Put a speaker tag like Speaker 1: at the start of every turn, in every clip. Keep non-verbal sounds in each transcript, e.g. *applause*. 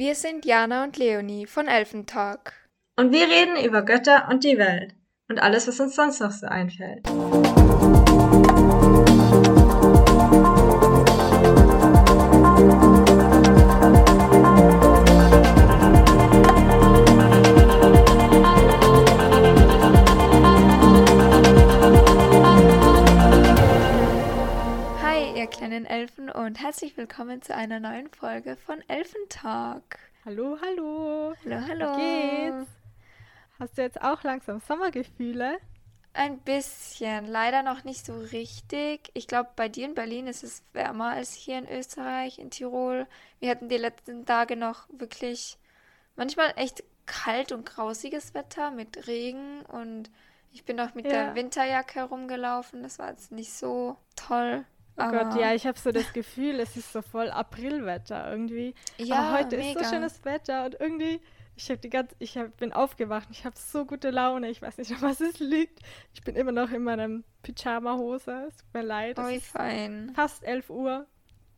Speaker 1: Wir sind Jana und Leonie von Elfentalk.
Speaker 2: Und wir reden über Götter und die Welt und alles, was uns sonst noch so einfällt.
Speaker 1: Kleinen Elfen und herzlich willkommen zu einer neuen Folge von Elfentalk.
Speaker 3: Hallo, hallo.
Speaker 1: Hallo, hallo.
Speaker 3: Wie geht's? Hast du jetzt auch langsam Sommergefühle?
Speaker 1: Ein bisschen, leider noch nicht so richtig. Ich glaube, bei dir in Berlin ist es wärmer als hier in Österreich, in Tirol. Wir hatten die letzten Tage noch wirklich manchmal echt kalt und grausiges Wetter mit Regen und ich bin auch mit
Speaker 3: Ja.
Speaker 1: der Winterjacke herumgelaufen. Das war jetzt nicht so toll.
Speaker 3: Oh
Speaker 1: aber
Speaker 3: Gott, ja, ich habe so das Gefühl, es ist so voll Aprilwetter irgendwie.
Speaker 1: ja,
Speaker 3: Aber heute
Speaker 1: mega.
Speaker 3: ist so schönes Wetter und irgendwie, ich habe die ganze, ich hab, bin aufgewacht, ich habe so gute Laune, ich weiß nicht, *laughs* was es liegt. Ich bin immer noch in meinem Pyjama-Hose, es tut mir leid. ist
Speaker 1: fein.
Speaker 3: fast 11 Uhr,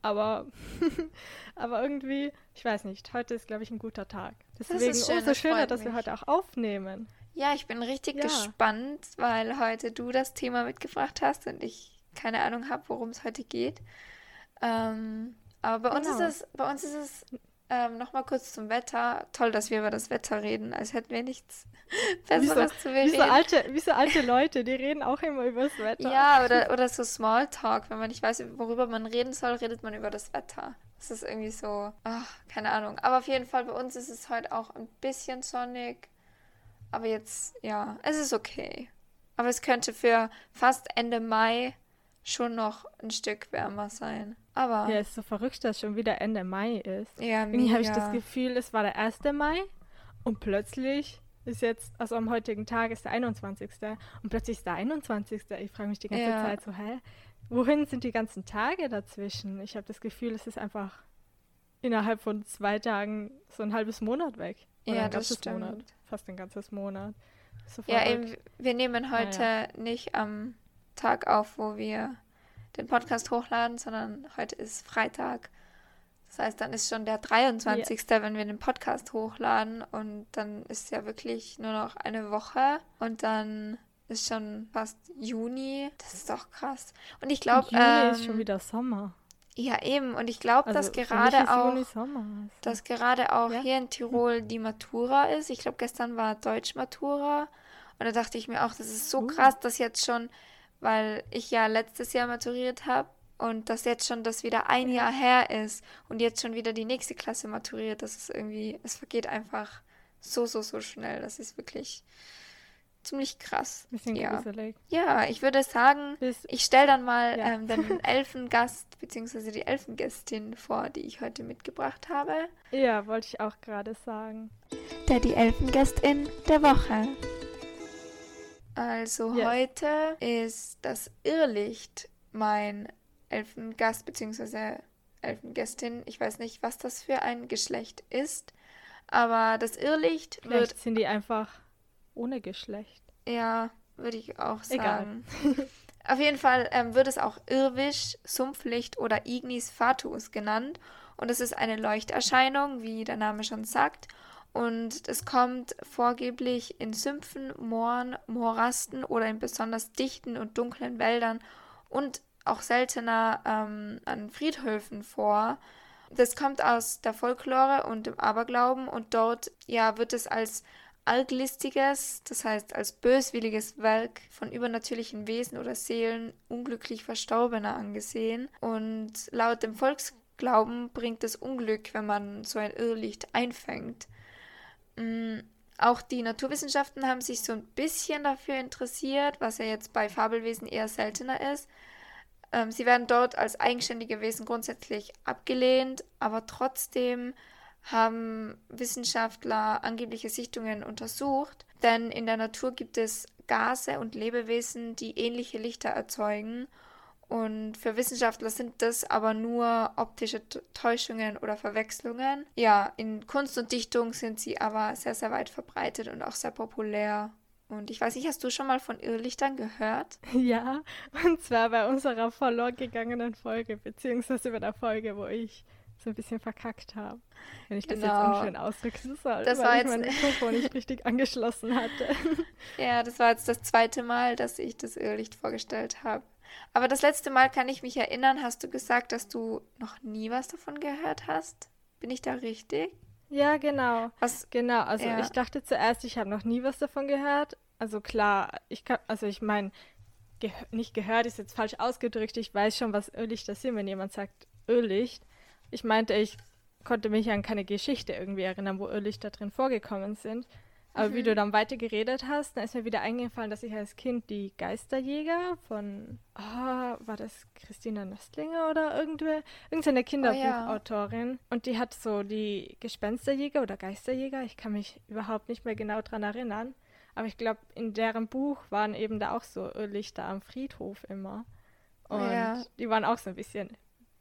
Speaker 3: aber, *laughs* aber irgendwie, ich weiß nicht, heute ist, glaube ich, ein guter Tag.
Speaker 1: ist
Speaker 3: Deswegen
Speaker 1: schön,
Speaker 3: umso schöner, dass wir heute auch aufnehmen.
Speaker 1: Ja, ich bin richtig
Speaker 3: Ja.
Speaker 1: gespannt, weil heute du das Thema mitgebracht hast und ich keine Ahnung habe, worum es heute geht. Ähm, aber bei uns
Speaker 3: Genau.
Speaker 1: ist es, bei uns ist es ähm, nochmal kurz zum Wetter. Toll, dass wir über das Wetter reden, als hätten wir nichts *laughs*
Speaker 3: Wie so,
Speaker 1: Besseres zu
Speaker 3: wie, so alte, wie so alte Leute, die reden auch immer über das Wetter.
Speaker 1: Ja, oder, oder so Smalltalk. Wenn man nicht weiß, worüber man reden soll, redet man über das Wetter. Das ist irgendwie so, ach, keine Ahnung. Aber auf jeden Fall, bei uns ist es heute auch ein bisschen sonnig. Aber jetzt, ja, es ist okay. Aber es könnte für fast Ende Mai schon noch ein Stück wärmer sein. Aber,
Speaker 3: Ja, ist so verrückt, dass schon wieder Ende Mai ist.
Speaker 1: ja,
Speaker 3: Irgendwie habe ich das
Speaker 1: mega.
Speaker 3: Gefühl, es war der 1. Mai und plötzlich ist jetzt, also am heutigen Tag ist der 21. Und plötzlich ist der 21. Ich frage mich die ganze
Speaker 1: Ja.
Speaker 3: Zeit so, hä? Wohin sind die ganzen Tage dazwischen? Ich habe das Gefühl, es ist einfach innerhalb von zwei Tagen so ein halbes Monat weg. Oder
Speaker 1: Ja,
Speaker 3: ein
Speaker 1: das stimmt.
Speaker 3: Monat. Fast ein ganzes Monat. So
Speaker 1: Ja, eben, wir nehmen heute
Speaker 3: Naja.
Speaker 1: nicht am Tag auf, wo wir den Podcast hochladen, sondern heute ist Freitag. Das heißt, dann ist schon der 23., wenn wir den Podcast hochladen und dann ist ja wirklich nur noch eine Woche und dann ist schon fast Juni. Das ist doch krass. Und ich glaube,
Speaker 3: Juni
Speaker 1: ähm,
Speaker 3: ist schon wieder Sommer.
Speaker 1: ja eben, und ich glaube,
Speaker 3: Also
Speaker 1: dass gerade auch dass gerade auch
Speaker 3: Ja.
Speaker 1: hier in Tirol die Matura ist. Ich glaube, gestern war Deutsch-Matura. Und da dachte ich mir auch, das ist so
Speaker 3: Uh.
Speaker 1: krass, dass jetzt schon, weil ich ja letztes Jahr maturiert habe und dass jetzt schon das wieder ein Jahr her ist und jetzt schon wieder die nächste Klasse maturiert. Das ist irgendwie, es vergeht einfach so, so, so schnell. Das ist wirklich ziemlich krass.
Speaker 3: Bisschen
Speaker 1: ja.
Speaker 3: gruselig.
Speaker 1: ja, ich würde sagen,
Speaker 3: Bis,
Speaker 1: ich stelle dann mal
Speaker 3: Ja.
Speaker 1: ähm, den *laughs* Elfengast bzw. die Elfengästin vor, die ich heute mitgebracht habe.
Speaker 3: ja, wollte ich auch gerade sagen.
Speaker 1: Der die Elfengästin der Woche. Also
Speaker 3: Yes.
Speaker 1: heute ist das Irrlicht mein Elfengast bzw. Elfengästin. Ich weiß nicht, was das für ein Geschlecht ist, aber das Irrlicht wird,
Speaker 3: Vielleicht sind die einfach ohne Geschlecht.
Speaker 1: ja, würde ich auch
Speaker 3: Egal.
Speaker 1: sagen. *laughs* Auf jeden Fall ähm, wird es auch Irrwisch, Sumpflicht oder Ignis fatuus genannt. Und es ist eine Leuchterscheinung, wie der Name schon sagt. Und es kommt vorgeblich in Sümpfen, Mooren, Morasten oder in besonders dichten und dunklen Wäldern und auch seltener ähm, an Friedhöfen vor. Das kommt aus der Folklore und dem Aberglauben und dort ja wird es als arglistiges, das heißt als böswilliges Werk von übernatürlichen Wesen oder Seelen unglücklich Verstorbener angesehen. Und laut dem Volksglauben bringt es Unglück, wenn man so ein Irrlicht einfängt. Mm, Auch die Naturwissenschaften haben sich so ein bisschen dafür interessiert, was ja jetzt bei Fabelwesen eher seltener ist. Ähm, sie werden dort als eigenständige Wesen grundsätzlich abgelehnt, aber trotzdem haben Wissenschaftler angebliche Sichtungen untersucht, denn in der Natur gibt es Gase und Lebewesen, die ähnliche Lichter erzeugen. Und für Wissenschaftler sind das aber nur optische Täuschungen oder Verwechslungen. Ja, in Kunst und Dichtung sind sie aber sehr, sehr weit verbreitet und auch sehr populär. Und ich weiß nicht, hast du schon mal von Irrlichtern gehört? *laughs*
Speaker 3: Ja, und zwar bei unserer verloren gegangenen Folge, beziehungsweise bei der Folge, wo ich so ein bisschen verkackt habe. Wenn ich das jetzt
Speaker 1: Genau.
Speaker 3: unschön ausdrücken soll,
Speaker 1: Das
Speaker 3: weil
Speaker 1: war
Speaker 3: ich mein Mikrofon nicht *laughs* richtig angeschlossen hatte.
Speaker 1: Ja, das war jetzt das zweite Mal, dass ich das Irrlicht vorgestellt habe. Aber das letzte Mal kann ich mich erinnern, hast du gesagt, dass du noch nie was davon gehört hast? Bin ich da richtig?
Speaker 3: Ja, genau.
Speaker 1: Was?
Speaker 3: Genau, also
Speaker 1: Ja.
Speaker 3: ich dachte zuerst, ich habe noch nie was davon gehört. Also klar, ich kann, also ich meine, geh nicht gehört ist jetzt falsch ausgedrückt. Ich weiß schon, was Öllichter sind, wenn jemand sagt Öllicht. Ich meinte, ich konnte mich an keine Geschichte irgendwie erinnern, wo Öllichter drin vorgekommen sind. Aber wie du dann weiter geredet hast, dann ist mir wieder eingefallen, dass ich als Kind die Geisterjäger von, ah, war das Christina Nöstlinger oder irgendwer? Irgendeine Kinderbuchautorin. Und die hat so die Gespensterjäger oder Geisterjäger, ich kann mich überhaupt nicht mehr genau dran erinnern. Aber ich glaube, in deren Buch waren eben da auch so Lichter am Friedhof immer. Und
Speaker 1: Ja.
Speaker 3: die waren auch so ein bisschen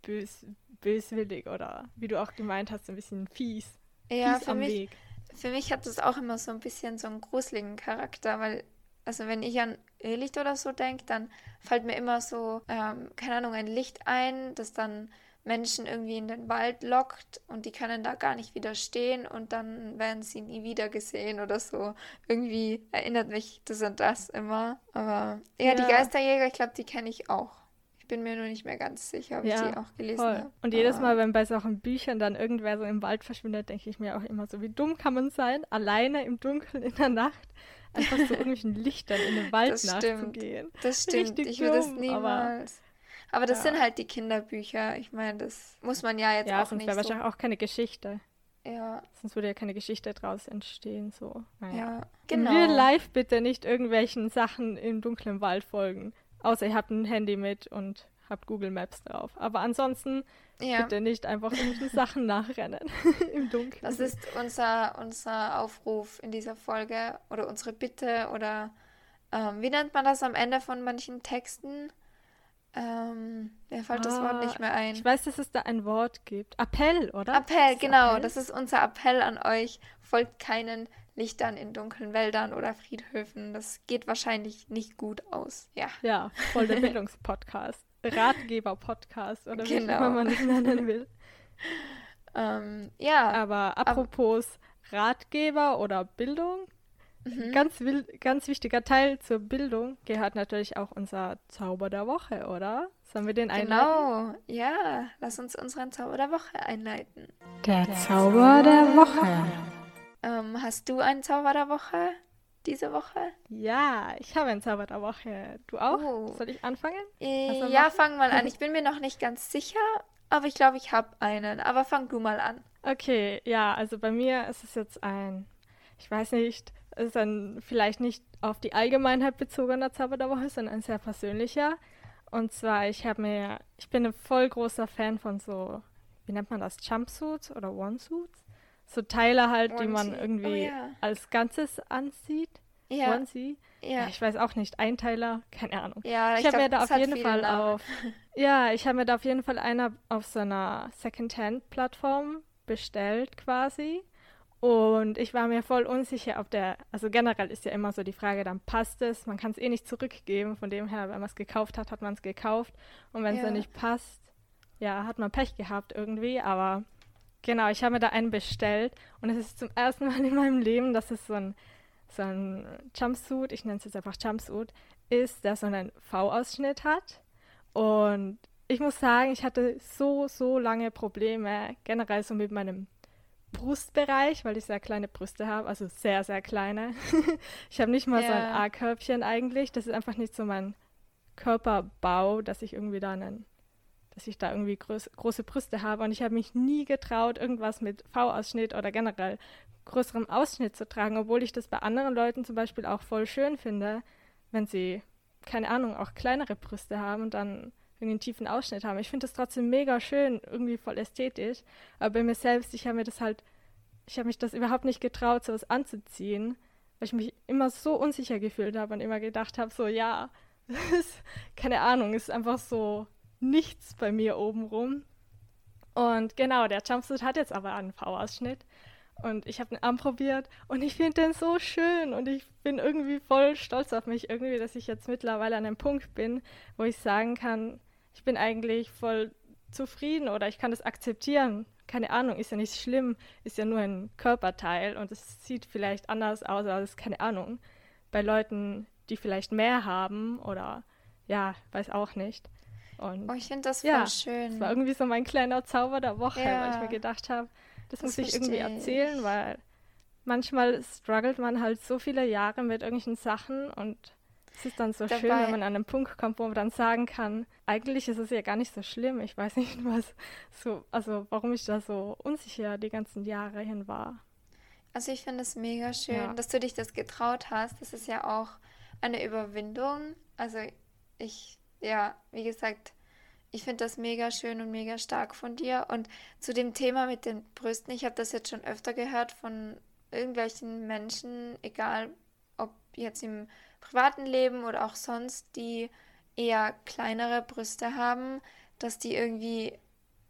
Speaker 3: bös, böswillig oder wie du auch gemeint hast, so ein bisschen fies.
Speaker 1: Ja,
Speaker 3: fies
Speaker 1: für
Speaker 3: am
Speaker 1: mich,
Speaker 3: Weg.
Speaker 1: Für mich hat das auch immer so ein bisschen so einen gruseligen Charakter, weil, also wenn ich an Irrlicht oder so denke, dann fällt mir immer so, ähm, keine Ahnung, ein Licht ein, das dann Menschen irgendwie in den Wald lockt und die können da gar nicht widerstehen und dann werden sie nie wieder gesehen oder so. Irgendwie erinnert mich das an das immer. Aber ja, die
Speaker 3: Ja.
Speaker 1: Geisterjäger, ich glaube, die kenne ich auch. Ich bin mir nur nicht mehr ganz sicher, ob ich
Speaker 3: Ja,
Speaker 1: die auch gelesen
Speaker 3: Voll.
Speaker 1: habe.
Speaker 3: Und jedes Mal, wenn bei solchen Büchern dann irgendwer so im Wald verschwindet, denke ich mir auch immer so, wie dumm kann man sein, alleine im Dunkeln in der Nacht einfach so irgendwelchen Lichtern in den Wald
Speaker 1: Das stimmt.
Speaker 3: nachzugehen.
Speaker 1: Das stimmt,
Speaker 3: Richtig
Speaker 1: ich würde es
Speaker 3: dumm, aber-
Speaker 1: niemals. Aber, das
Speaker 3: Ja.
Speaker 1: sind halt die Kinderbücher. Ich meine, das muss man ja jetzt
Speaker 3: Ja,
Speaker 1: auch
Speaker 3: sonst
Speaker 1: nicht
Speaker 3: wäre
Speaker 1: so.
Speaker 3: wahrscheinlich auch keine Geschichte.
Speaker 1: Ja,
Speaker 3: Sonst würde ja keine Geschichte draus entstehen, so. Naja.
Speaker 1: ja,
Speaker 3: In
Speaker 1: genau.
Speaker 3: Real Life bitte nicht irgendwelchen Sachen im dunklen Wald folgen. Außer ihr habt ein Handy mit und habt Google Maps drauf. Aber ansonsten
Speaker 1: Ja,
Speaker 3: bitte nicht einfach irgendwelchen *laughs* Sachen nachrennen *laughs* im Dunkeln.
Speaker 1: das ist unser, unser Aufruf in dieser Folge oder unsere Bitte oder ähm, wie nennt man das am Ende von manchen Texten? Ähm, mir fällt das Wort
Speaker 3: Ah,
Speaker 1: nicht mehr ein.
Speaker 3: Ich weiß, dass es da ein Wort gibt. Appell, oder?
Speaker 1: Appell, genau.
Speaker 3: Appell?
Speaker 1: Das ist unser Appell an euch. Folgt keinen Lichtern in dunklen Wäldern oder Friedhöfen. Das geht wahrscheinlich nicht gut aus. Ja.
Speaker 3: Ja, voll der *laughs* Bildungspodcast. Ratgeber-Podcast oder wie
Speaker 1: Genau.
Speaker 3: immer man es nennen will. *laughs*
Speaker 1: Ähm, ja.
Speaker 3: Aber apropos Ratgeber oder Bildung,
Speaker 1: Mhm.
Speaker 3: ganz, ganz wichtiger Teil zur Bildung gehört natürlich auch unser Zauber der Woche, oder? Sollen wir den einleiten?
Speaker 1: Genau, ja, lass uns unseren Zauber der Woche einleiten.
Speaker 2: Der Zauber der Woche.
Speaker 1: Ähm, hast du einen Zauber der Woche diese Woche?
Speaker 3: Ja, ich habe einen Zauber der Woche. Du auch?
Speaker 1: Oh.
Speaker 3: Soll ich anfangen?
Speaker 1: Äh, ja,
Speaker 3: machen?
Speaker 1: fang mal an. *laughs* Ich bin mir noch nicht ganz sicher, aber ich glaube, ich habe einen. Aber fang du mal an.
Speaker 3: Okay, ja, also bei mir ist es jetzt ein, ich weiß nicht, es ist ein vielleicht nicht auf die Allgemeinheit bezogener Zauber der Woche, sondern ein sehr persönlicher. Und zwar, ich habe mir, ich bin ein voll großer Fan von so, wie nennt man das, Jumpsuits oder Onesuits? So Teile halt, die man.
Speaker 1: Oh,
Speaker 3: irgendwie
Speaker 1: ja.
Speaker 3: als Ganzes ansieht.
Speaker 1: Ja,
Speaker 3: Onesie.
Speaker 1: ja,
Speaker 3: Ich weiß auch nicht, Einteiler, keine Ahnung.
Speaker 1: ja.
Speaker 3: Ich habe
Speaker 1: glaub,
Speaker 3: mir da auf jeden Fall
Speaker 1: Namen.
Speaker 3: auf. *laughs* Ja, ich habe mir da auf jeden Fall einer auf so einer Secondhand-Plattform bestellt quasi. Und ich war mir voll unsicher, ob der, also generell ist ja immer so die Frage, dann passt es, man kann es eh nicht zurückgeben, von dem her, wenn man es gekauft hat, hat man es gekauft. Und wenn es
Speaker 1: Ja.
Speaker 3: dann nicht passt, ja, hat man Pech gehabt irgendwie, aber genau, ich habe mir da einen bestellt und es ist zum ersten Mal in meinem Leben, dass es so ein, so ein Jumpsuit, ich nenne es jetzt einfach Jumpsuit, ist, der so einen V-Ausschnitt hat. Und ich muss sagen, ich hatte so, so lange Probleme, generell so mit meinem Brustbereich, weil ich sehr kleine Brüste habe, also sehr, sehr kleine. *laughs* ich habe nicht mal so ein
Speaker 1: Ja.
Speaker 3: A-Körbchen eigentlich. Das ist einfach nicht so mein Körperbau, dass ich irgendwie da einen, dass ich da irgendwie groß, große Brüste habe. Und ich habe mich nie getraut, irgendwas mit V-Ausschnitt oder generell größerem Ausschnitt zu tragen, obwohl ich das bei anderen Leuten zum Beispiel auch voll schön finde, wenn sie, keine Ahnung, auch kleinere Brüste haben und dann irgendwie einen tiefen Ausschnitt haben. Ich finde das trotzdem mega schön, irgendwie voll ästhetisch. Aber bei mir selbst, ich habe mir das halt, ich habe mich das überhaupt nicht getraut, sowas anzuziehen, weil ich mich immer so unsicher gefühlt habe und immer gedacht habe, so ja, *laughs* keine Ahnung, ist einfach so nichts bei mir obenrum. Und genau, der Jumpsuit hat jetzt aber einen V-Ausschnitt. Und ich habe ihn anprobiert und ich finde den so schön und ich bin irgendwie voll stolz auf mich irgendwie, dass ich jetzt mittlerweile an einem Punkt bin, wo ich sagen kann, ich bin eigentlich voll zufrieden oder ich kann das akzeptieren, keine Ahnung, ist ja nicht schlimm, ist ja nur ein Körperteil und es sieht vielleicht anders aus, als keine Ahnung. Bei Leuten, die vielleicht mehr haben oder ja, weiß auch nicht.
Speaker 1: Und oh, ich finde das voll ja, schön.
Speaker 3: Das war irgendwie so mein kleiner Zauber der Woche, ja, weil ich mir gedacht habe, das, das muss ich irgendwie erzählen, weil manchmal struggelt man halt so viele Jahre mit irgendwelchen Sachen und es ist dann so Dabei, schön, wenn man an einen Punkt kommt, wo man dann sagen kann, eigentlich ist es ja gar nicht so schlimm. Ich weiß nicht, *laughs* was so, also warum ich da so unsicher die ganzen Jahre hin war.
Speaker 1: Also ich finde es mega schön, ja. dass du dich das getraut hast. Das ist ja auch eine Überwindung. Also ich, ja, wie gesagt, ich finde das mega schön und mega stark von dir. Und zu dem Thema mit den Brüsten, ich habe das jetzt schon öfter gehört von irgendwelchen Menschen, egal ob jetzt im privaten Leben oder auch sonst, die eher kleinere Brüste haben, dass die irgendwie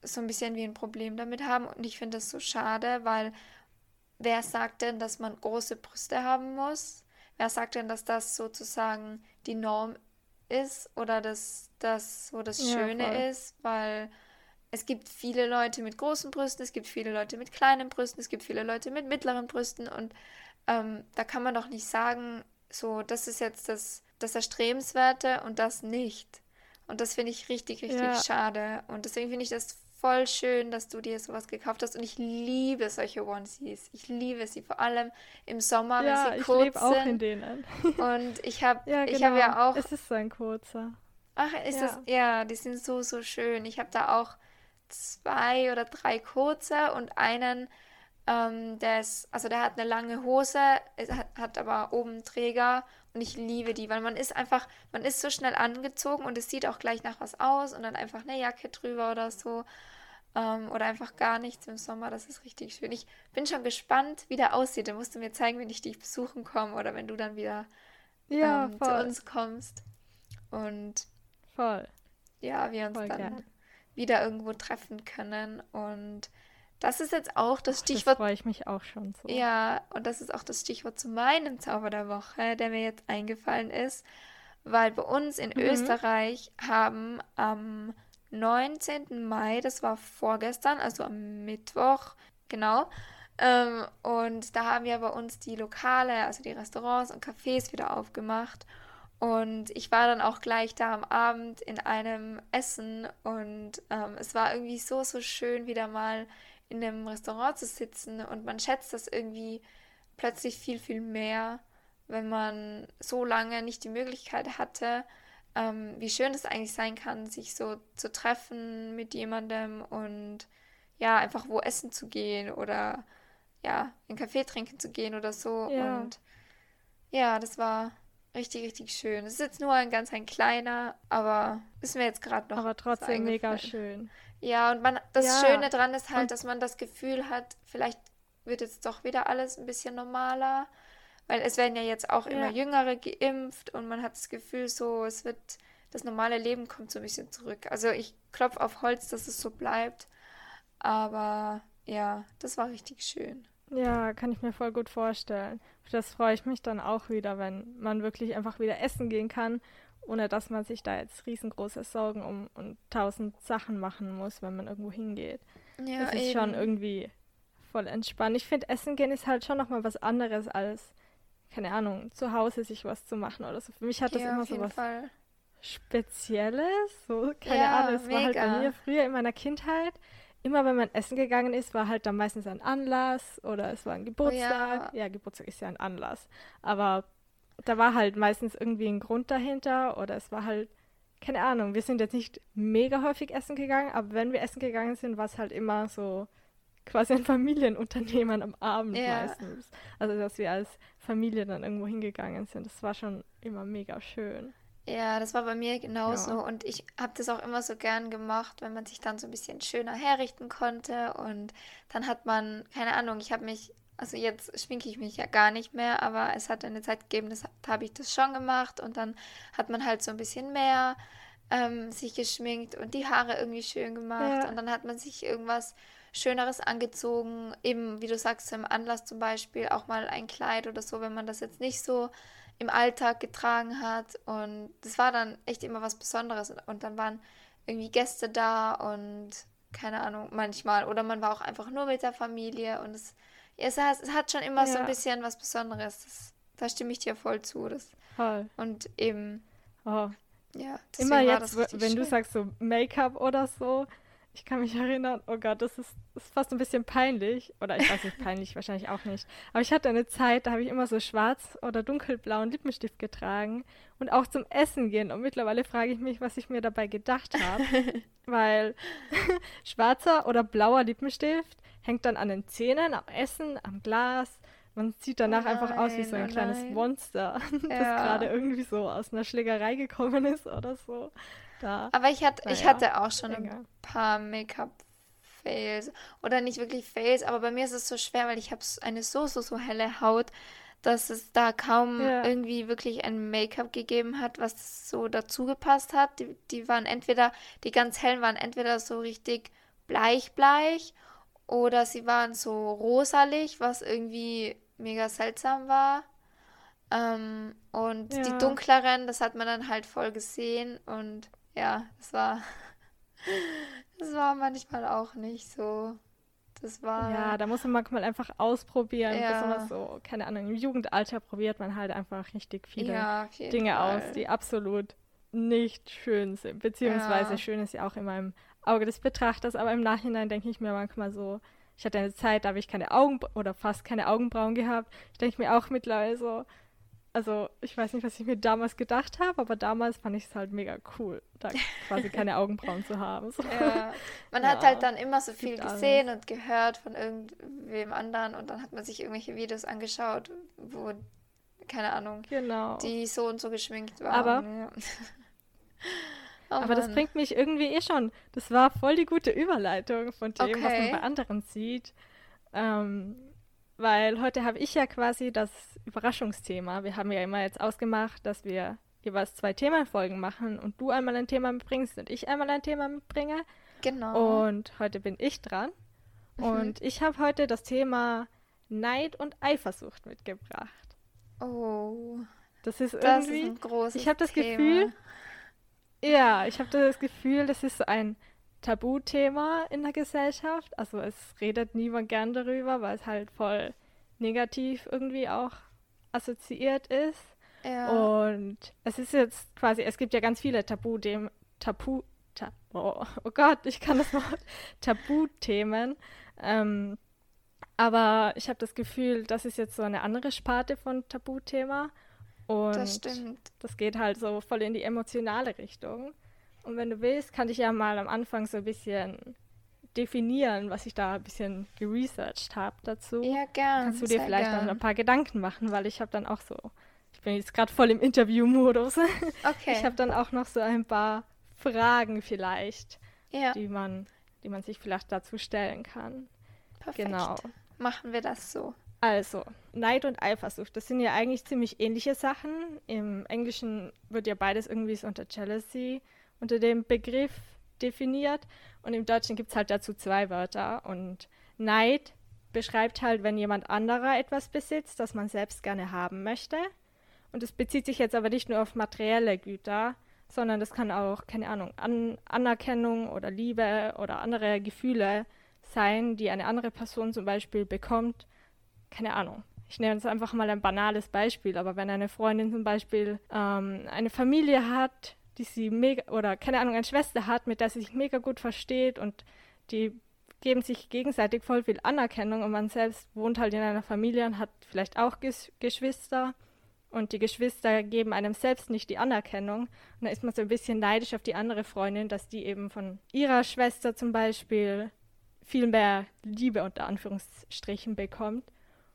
Speaker 1: so ein bisschen wie ein Problem damit haben. Und ich finde das so schade, weil wer sagt denn, dass man große Brüste haben muss? Wer sagt denn, dass das sozusagen die Norm ist oder dass das so das Schöne ja, ist? Weil es gibt viele Leute mit großen Brüsten, es gibt viele Leute mit kleinen Brüsten, es gibt viele Leute mit mittleren Brüsten und ähm, da kann man doch nicht sagen, so, das ist jetzt das, das Erstrebenswerte und das nicht. Und das finde ich richtig, richtig ja. schade. Und deswegen finde ich das voll schön, dass du dir sowas gekauft hast. Und ich liebe solche Onesies. Ich liebe sie, vor allem im Sommer, ja, wenn sie kurz ich auch in denen. Und ich habe *laughs* ja, genau. hab ja auch...
Speaker 3: Es ist so ein kurzer.
Speaker 1: Ach, ist ja. das... Ja, die sind so, so schön. Ich habe da auch zwei oder drei kurze und einen ähm, der ist, also der hat eine lange Hose, hat, hat aber oben Träger und ich liebe die, weil man ist einfach, man ist so schnell angezogen und es sieht auch gleich nach was aus und dann einfach eine Jacke drüber oder so. Ähm, oder einfach gar nichts im Sommer. Das ist richtig schön. Ich bin schon gespannt, wie der aussieht. Da musst du mir zeigen, wenn ich dich besuchen komme oder wenn du dann wieder ja, ähm, zu uns kommst. Und
Speaker 3: voll.
Speaker 1: Ja, wir uns voll dann gern. wieder irgendwo treffen können. Und das ist jetzt auch das Stichwort.
Speaker 3: Da freue ich mich auch schon so.
Speaker 1: Ja, und das ist auch das Stichwort zu meinem Zauber der Woche, der mir jetzt eingefallen ist, weil bei uns in mhm. Österreich haben am 19. Mai, das war vorgestern, also am Mittwoch, genau, ähm, und da haben wir bei uns die Lokale, also die Restaurants und Cafés wieder aufgemacht. Und ich war dann auch gleich da am Abend in einem Essen und ähm, es war irgendwie so, so schön, wieder mal in einem Restaurant zu sitzen und man schätzt das irgendwie plötzlich viel, viel mehr, wenn man so lange nicht die Möglichkeit hatte, ähm, wie schön es eigentlich sein kann, sich so zu treffen mit jemandem und ja, einfach wo essen zu gehen oder ja, einen Kaffee trinken zu gehen oder so. Ja. Und ja, das war richtig, richtig schön. Es ist jetzt nur ein ganz ein kleiner, aber ist mir jetzt gerade noch.
Speaker 3: Aber trotzdem mega schön.
Speaker 1: Ja, und man, das ja. Schöne dran ist halt, und dass man das Gefühl hat, vielleicht wird jetzt doch wieder alles ein bisschen normaler, weil es werden ja jetzt auch ja. immer Jüngere geimpft und man hat das Gefühl so, es wird, das normale Leben kommt so ein bisschen zurück. Also ich klopfe auf Holz, dass es so bleibt, aber ja, das war richtig schön.
Speaker 3: Ja, kann ich mir voll gut vorstellen. Das freue ich mich dann auch wieder, wenn man wirklich einfach wieder essen gehen kann ohne dass man sich da jetzt riesengroße Sorgen um und tausend Sachen machen muss, wenn man irgendwo hingeht. Ja, das ist eben. schon irgendwie voll entspannt. Ich finde, Essen gehen ist halt schon nochmal was anderes als, keine Ahnung, zu Hause sich was zu machen oder so. Für mich hat das ja, immer so was Fall. Spezielles. So, keine ja, Ahnung, es war halt bei mir früher in meiner Kindheit. Immer wenn man essen gegangen ist, war halt dann meistens ein Anlass oder es war ein Geburtstag. Oh, ja. ja, Geburtstag ist ja ein Anlass. Aber da war halt meistens irgendwie ein Grund dahinter oder es war halt, keine Ahnung, wir sind jetzt nicht mega häufig essen gegangen, aber wenn wir essen gegangen sind, war es halt immer so quasi ein Familienunternehmen am Abend ja. meistens. Also, dass wir als Familie dann irgendwo hingegangen sind. Das war schon immer mega schön.
Speaker 1: Ja, das war bei mir genauso. Ja. Und ich habe das auch immer so gern gemacht, wenn man sich dann so ein bisschen schöner herrichten konnte. Und dann hat man, keine Ahnung, ich habe mich also jetzt schminke ich mich ja gar nicht mehr, aber es hat eine Zeit gegeben, da habe ich das schon gemacht und dann hat man halt so ein bisschen mehr ähm, sich geschminkt und die Haare irgendwie schön gemacht ja. und dann hat man sich irgendwas Schöneres angezogen, eben wie du sagst, im Anlass zum Beispiel auch mal ein Kleid oder so, wenn man das jetzt nicht so im Alltag getragen hat und das war dann echt immer was Besonderes und dann waren irgendwie Gäste da und keine Ahnung, manchmal. Oder man war auch einfach nur mit der Familie und es, es, hat, es hat schon immer ja. so ein bisschen was Besonderes. Das, da stimme ich dir voll zu. Das,
Speaker 3: voll.
Speaker 1: Und eben.
Speaker 3: Oh. Ja, immer jetzt, wenn schön. du sagst so Make-up oder so, ich kann mich *laughs* erinnern, oh Gott, das ist, das ist fast ein bisschen peinlich. Oder ich weiß nicht, peinlich *laughs* wahrscheinlich auch nicht. Aber ich hatte eine Zeit, da habe ich immer so schwarz oder dunkelblauen Lippenstift getragen und auch zum Essen gehen. Und mittlerweile frage ich mich, was ich mir dabei gedacht habe. *laughs* Weil schwarzer oder blauer Lippenstift hängt dann an den Zähnen, am Essen, am Glas. Man sieht danach oh nein, einfach aus wie so ein oh kleines nein. Monster, *laughs* das ja. gerade irgendwie so aus einer Schlägerei gekommen ist oder so
Speaker 1: da. Aber ich, hat, naja, ich hatte auch schon egal. ein paar Make-up-Fails. Oder nicht wirklich Fails, aber bei mir ist es so schwer, weil ich habe eine so, so, so helle Haut, dass es da kaum ja. irgendwie wirklich ein Make-up gegeben hat, was so dazu gepasst hat. Die, die waren entweder, die ganz hellen waren entweder so richtig bleich-bleich oder sie waren so rosalig, was irgendwie mega seltsam war. Ähm, und ja. die dunkleren, das hat man dann halt voll gesehen und ja, das war, *laughs* das war manchmal auch nicht so. Das war.
Speaker 3: Ja, da muss man manchmal einfach ausprobieren. Ja. Besonders so, keine Ahnung, im Jugendalter probiert man halt einfach richtig viele ja, Dinge Fall. aus, die absolut nicht schön sind. Beziehungsweise schön ist ja auch in meinem Auge des Betrachters, aber im Nachhinein denke ich mir manchmal so, ich hatte eine Zeit, da habe ich keine Augen oder fast keine Augenbrauen gehabt. Ich denke mir auch mittlerweile so, also ich weiß nicht, was ich mir damals gedacht habe, aber damals fand ich es halt mega cool, da *laughs* quasi keine Augenbrauen zu haben. So.
Speaker 1: Ja, man ja, hat halt dann immer so viel gesehen alles. und gehört von irgendwem anderen und dann hat man sich irgendwelche Videos angeschaut, wo, keine Ahnung, genau. die so und so geschminkt waren.
Speaker 3: Aber, ja. *laughs* oh aber das bringt mich irgendwie eh schon, das war voll die gute Überleitung von dem, okay. was man bei anderen sieht. Ähm, weil heute habe ich ja quasi das Überraschungsthema. Wir haben ja immer jetzt ausgemacht, dass wir jeweils zwei Themenfolgen machen und du einmal ein Thema mitbringst und ich einmal ein Thema mitbringe. Genau. Und heute bin ich dran. Mhm. Und ich habe heute das Thema Neid und Eifersucht mitgebracht.
Speaker 1: Oh.
Speaker 3: Das ist das irgendwie. Ist ein großes ich habe das Thema. Gefühl. Ja, ich habe das Gefühl, das ist so ein Tabuthema in der Gesellschaft. Also es redet niemand gern darüber, weil es halt voll negativ irgendwie auch assoziiert ist. Ja. Und es ist jetzt quasi, es gibt ja ganz viele Tabu-Themen, Tabu, ta, oh, oh, Gott, ich kann das *laughs* Wort, Tabuthemen. Ähm, aber ich habe das Gefühl, das ist jetzt so eine andere Sparte von Tabuthema. Und das stimmt. Das geht halt so voll in die emotionale Richtung. Und wenn du willst, kann ich ja mal am Anfang so ein bisschen definieren, was ich da ein bisschen geresearched habe dazu.
Speaker 1: Ja, gern.
Speaker 3: Kannst du dir vielleicht gern. noch ein paar Gedanken machen, weil ich habe dann auch so, ich bin jetzt gerade voll im Interview-Modus. *laughs* Okay. Ich habe dann auch noch so ein paar Fragen vielleicht, ja. die man, die man sich vielleicht dazu stellen kann.
Speaker 1: Perfekt. Genau. Machen wir das so.
Speaker 3: Also, Neid und Eifersucht, das sind ja eigentlich ziemlich ähnliche Sachen. Im Englischen wird ja beides irgendwie so unter Jealousy unter dem Begriff definiert. Und im Deutschen gibt es halt dazu zwei Wörter. Und Neid beschreibt halt, wenn jemand anderer etwas besitzt, das man selbst gerne haben möchte. Und es bezieht sich jetzt aber nicht nur auf materielle Güter, sondern das kann auch, keine Ahnung, An Anerkennung oder Liebe oder andere Gefühle sein, die eine andere Person zum Beispiel bekommt. Keine Ahnung. Ich nehme jetzt einfach mal ein banales Beispiel, aber wenn eine Freundin zum Beispiel ähm, eine Familie hat, die sie mega, oder keine Ahnung, eine Schwester hat, mit der sie sich mega gut versteht und die geben sich gegenseitig voll viel Anerkennung und man selbst wohnt halt in einer Familie und hat vielleicht auch Ges Geschwister und die Geschwister geben einem selbst nicht die Anerkennung und da ist man so ein bisschen neidisch auf die andere Freundin, dass die eben von ihrer Schwester zum Beispiel viel mehr Liebe unter Anführungsstrichen bekommt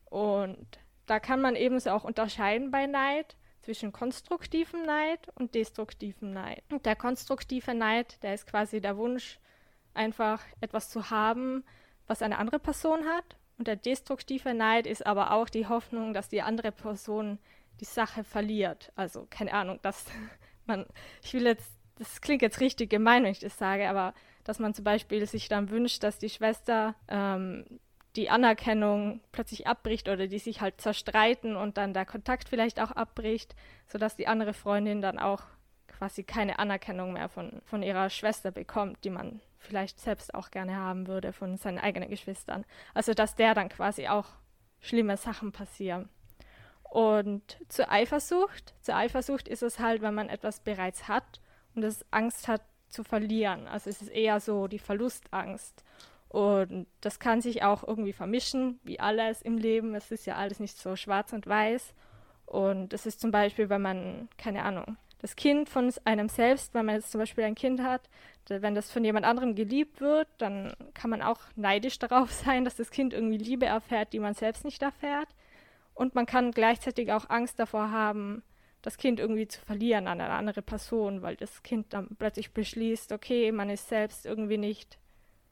Speaker 3: und da kann man ebenso auch unterscheiden bei Neid zwischen konstruktivem Neid und destruktivem Neid. Und der konstruktive Neid, der ist quasi der Wunsch, einfach etwas zu haben, was eine andere Person hat. Und der destruktive Neid ist aber auch die Hoffnung, dass die andere Person die Sache verliert. Also keine Ahnung, dass *laughs* man, ich will jetzt, das klingt jetzt richtig gemein, wenn ich das sage, aber dass man zum Beispiel sich dann wünscht, dass die Schwester ähm, die Anerkennung plötzlich abbricht oder die sich halt zerstreiten und dann der Kontakt vielleicht auch abbricht, sodass die andere Freundin dann auch quasi keine Anerkennung mehr von, von ihrer Schwester bekommt, die man vielleicht selbst auch gerne haben würde von seinen eigenen Geschwistern. Also dass der dann quasi auch schlimme Sachen passieren. Und zur Eifersucht, zur Eifersucht ist es halt, wenn man etwas bereits hat und es Angst hat zu verlieren. Also es ist eher so die Verlustangst. Und das kann sich auch irgendwie vermischen, wie alles im Leben. Es ist ja alles nicht so schwarz und weiß. Und es ist zum Beispiel, wenn man, keine Ahnung, das Kind von einem selbst, wenn man jetzt zum Beispiel ein Kind hat, wenn das von jemand anderem geliebt wird, dann kann man auch neidisch *laughs* darauf sein, dass das Kind irgendwie Liebe erfährt, die man selbst nicht erfährt. Und man kann gleichzeitig auch Angst davor haben, das Kind irgendwie zu verlieren an eine andere Person, weil das Kind dann plötzlich beschließt, okay, man ist selbst irgendwie nicht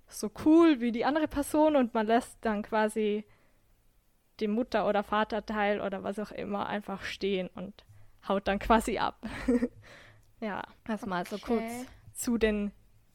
Speaker 3: so cool wie die andere Person und man lässt dann quasi den Mutter- oder Vaterteil oder was auch immer einfach stehen und haut dann quasi ab. *laughs* ja, erstmal okay. so kurz zu den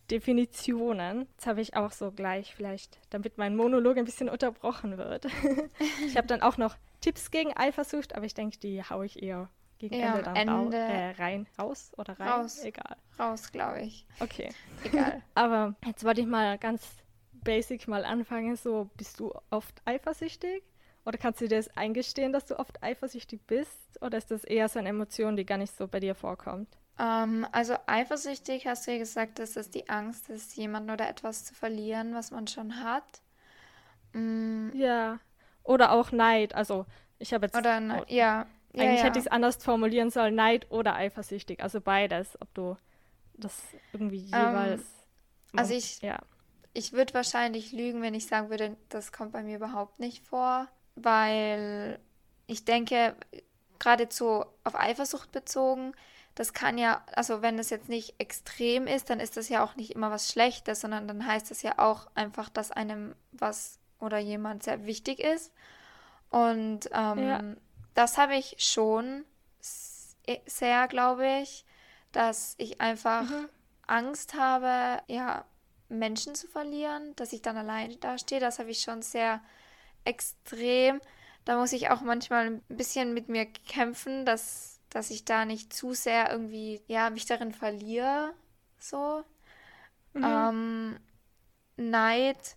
Speaker 3: Definitionen. Jetzt habe ich auch so gleich vielleicht, damit mein Monolog ein bisschen unterbrochen wird. *laughs* ich habe dann auch noch Tipps gegen Eifersucht, aber ich denke, die haue ich eher gegen ja, Ende dann Ende äh, rein, raus oder rein?
Speaker 1: Raus.
Speaker 3: Egal.
Speaker 1: Raus, glaube ich.
Speaker 3: Okay.
Speaker 1: Egal. *laughs*
Speaker 3: aber jetzt wollte ich mal ganz basic mal anfangen. So, bist du oft eifersüchtig? Oder kannst du dir das eingestehen, dass du oft eifersüchtig bist? Oder ist das eher so eine Emotion, die gar nicht so bei dir vorkommt?
Speaker 1: Ähm, also eifersüchtig hast du ja gesagt, dass es die Angst ist, jemanden oder etwas zu verlieren, was man schon hat.
Speaker 3: Mm. Ja. Oder auch Neid. Also ich habe jetzt.
Speaker 1: Oder
Speaker 3: oh,
Speaker 1: ja.
Speaker 3: Eigentlich
Speaker 1: ja, ja.
Speaker 3: hätte ich es anders formulieren sollen, Neid oder eifersüchtig. Also beides, ob du das irgendwie ähm, jeweils.
Speaker 1: Um, also ich, ja. ich würde wahrscheinlich lügen, wenn ich sagen würde, das kommt bei mir überhaupt nicht vor, weil ich denke, geradezu auf Eifersucht bezogen, das kann ja, also wenn es jetzt nicht extrem ist, dann ist das ja auch nicht immer was Schlechtes, sondern dann heißt es ja auch einfach, dass einem was oder jemand sehr wichtig ist. Und ähm, ja das habe ich schon sehr, glaube ich, dass ich einfach mhm. Angst habe, ja, Menschen zu verlieren, dass ich dann alleine dastehe. Das habe ich schon sehr extrem. Da muss ich auch manchmal ein bisschen mit mir kämpfen, dass, dass ich da nicht zu sehr irgendwie, ja, mich darin verliere. So. Mhm. Ähm, Neid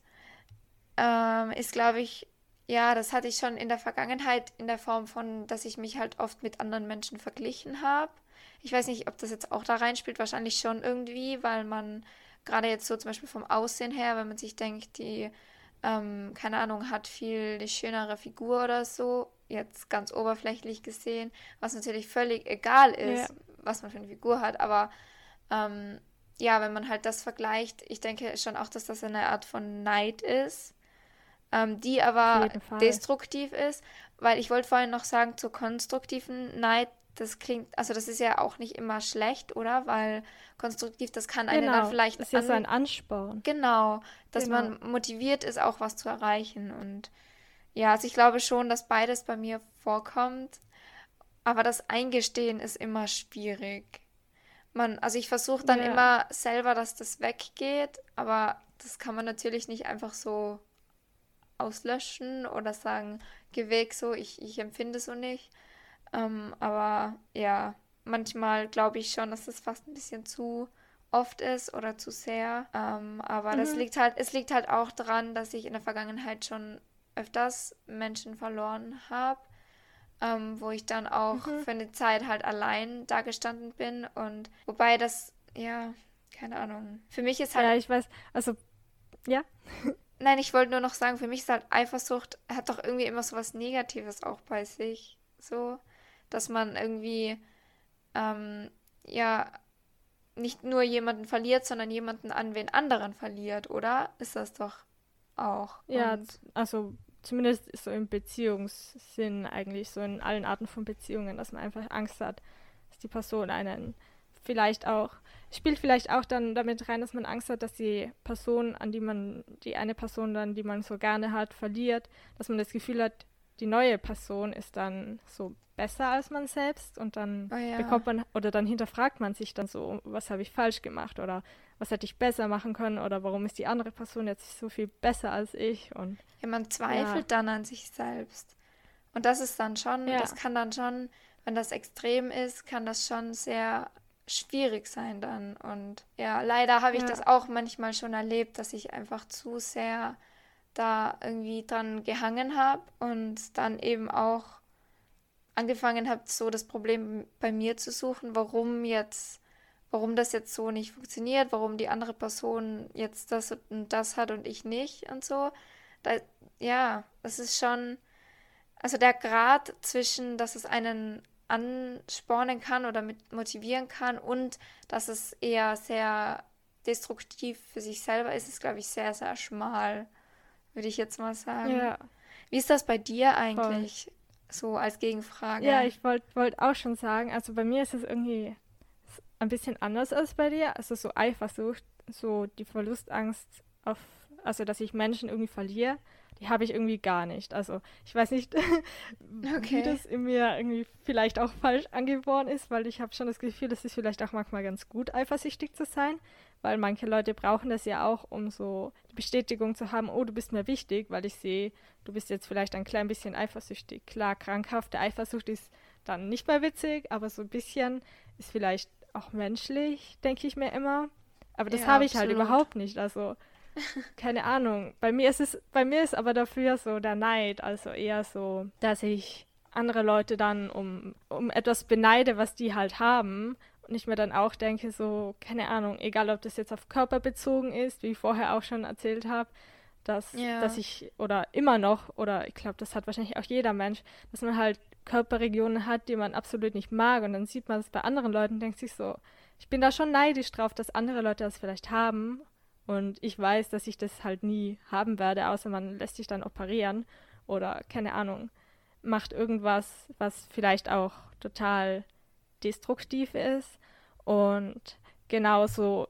Speaker 1: ähm, ist, glaube ich, ja, das hatte ich schon in der Vergangenheit in der Form von, dass ich mich halt oft mit anderen Menschen verglichen habe. Ich weiß nicht, ob das jetzt auch da reinspielt, wahrscheinlich schon irgendwie, weil man gerade jetzt so zum Beispiel vom Aussehen her, wenn man sich denkt, die, ähm, keine Ahnung, hat viel die schönere Figur oder so, jetzt ganz oberflächlich gesehen, was natürlich völlig egal ist, ja. was man für eine Figur hat, aber ähm, ja, wenn man halt das vergleicht, ich denke schon auch, dass das eine Art von Neid ist ähm, die aber destruktiv ist, weil ich wollte vorhin noch sagen, zur konstruktiven Neid, das klingt, also das ist ja auch nicht immer schlecht, oder? Weil konstruktiv, das kann einen
Speaker 3: genau,
Speaker 1: dann vielleicht.
Speaker 3: Das ist ja so ein Ansporn.
Speaker 1: Genau, dass genau. man motiviert ist, auch was zu erreichen. Und ja, also ich glaube schon, dass beides bei mir vorkommt. Aber das Eingestehen ist immer schwierig. Man, also ich versuche dann ja. immer selber, dass das weggeht, aber das kann man natürlich nicht einfach so auslöschen oder sagen, geh weg so, ich, ich empfinde so nicht. Ähm, aber ja, manchmal glaube ich schon, dass das fast ein bisschen zu oft ist oder zu sehr. Ähm, aber mhm. das liegt halt, es liegt halt auch daran, dass ich in der Vergangenheit schon öfters Menschen verloren habe, ähm, wo ich dann auch mhm. für eine Zeit halt allein dagestanden bin. Und wobei das, ja, keine Ahnung. Für mich ist halt.
Speaker 3: Ja, ich weiß, also, ja. *laughs*
Speaker 1: Nein, ich wollte nur noch sagen, für mich ist halt Eifersucht, hat doch irgendwie immer so was Negatives auch bei sich. So, dass man irgendwie, ähm, ja, nicht nur jemanden verliert, sondern jemanden an wen anderen verliert, oder? Ist das doch auch.
Speaker 3: Ja, Und also zumindest so im Beziehungssinn eigentlich, so in allen Arten von Beziehungen, dass man einfach Angst hat, dass die Person einen vielleicht auch, spielt vielleicht auch dann damit rein, dass man Angst hat, dass die Person, an die man, die eine Person dann, die man so gerne hat, verliert, dass man das Gefühl hat, die neue Person ist dann so besser als man selbst und dann oh ja. bekommt man oder dann hinterfragt man sich dann so, was habe ich falsch gemacht oder was hätte ich besser machen können oder warum ist die andere Person jetzt so viel besser als ich und
Speaker 1: ja, man zweifelt ja. dann an sich selbst und das ist dann schon, ja. das kann dann schon, wenn das extrem ist, kann das schon sehr schwierig sein dann. Und ja, leider habe ich
Speaker 3: Ja.
Speaker 1: das auch manchmal schon erlebt, dass ich einfach zu sehr da irgendwie dran gehangen habe und dann eben auch angefangen habe, so das Problem bei mir zu suchen, warum jetzt, warum das jetzt so nicht funktioniert, warum die andere Person jetzt das und das hat und ich nicht und so. Da, ja, das ist schon, also der Grad zwischen, dass es einen anspornen kann oder mit motivieren kann und dass es eher sehr destruktiv für sich selber ist, ist, glaube ich, sehr, sehr schmal, würde ich jetzt mal sagen.
Speaker 3: Ja,
Speaker 1: Wie ist das bei dir eigentlich? So als Gegenfrage.
Speaker 3: ja, ich wollte wollt auch schon sagen, also bei mir ist es irgendwie ein bisschen anders als bei dir. Also so Eifersucht, so die Verlustangst auf, also dass ich Menschen irgendwie verliere, die habe ich irgendwie gar nicht. Also ich weiß nicht, *laughs* wie
Speaker 1: Okay.
Speaker 3: das in mir irgendwie vielleicht auch falsch angeboren ist, weil ich habe schon das Gefühl, es ist vielleicht auch manchmal ganz gut, eifersüchtig zu sein, weil manche Leute brauchen das ja auch, um so die Bestätigung zu haben, oh, du bist mir wichtig, weil ich sehe, du bist jetzt vielleicht ein klein bisschen eifersüchtig. Klar, krankhafte Eifersucht ist dann nicht mehr witzig, aber so ein bisschen ist vielleicht auch menschlich, denke ich mir immer. Aber das
Speaker 1: Ja,
Speaker 3: habe ich halt
Speaker 1: absolut.
Speaker 3: überhaupt nicht. Also keine Ahnung. Bei mir ist es, bei mir ist aber dafür so der Neid, also eher so, dass ich andere Leute dann um, um etwas beneide, was die halt haben. Und ich mir dann auch denke, so, keine Ahnung, egal ob das jetzt auf Körper bezogen ist, wie ich vorher auch schon erzählt habe, dass,
Speaker 1: Ja.
Speaker 3: dass ich, oder immer noch, oder ich glaube, das hat wahrscheinlich auch jeder Mensch, dass man halt Körperregionen hat, die man absolut nicht mag. Und dann sieht man es bei anderen Leuten und denkt sich so, ich bin da schon neidisch drauf, dass andere Leute das vielleicht haben. Und ich weiß, dass ich das halt nie haben werde, außer man lässt sich dann operieren oder keine Ahnung, macht irgendwas, was vielleicht auch total destruktiv ist. Und genauso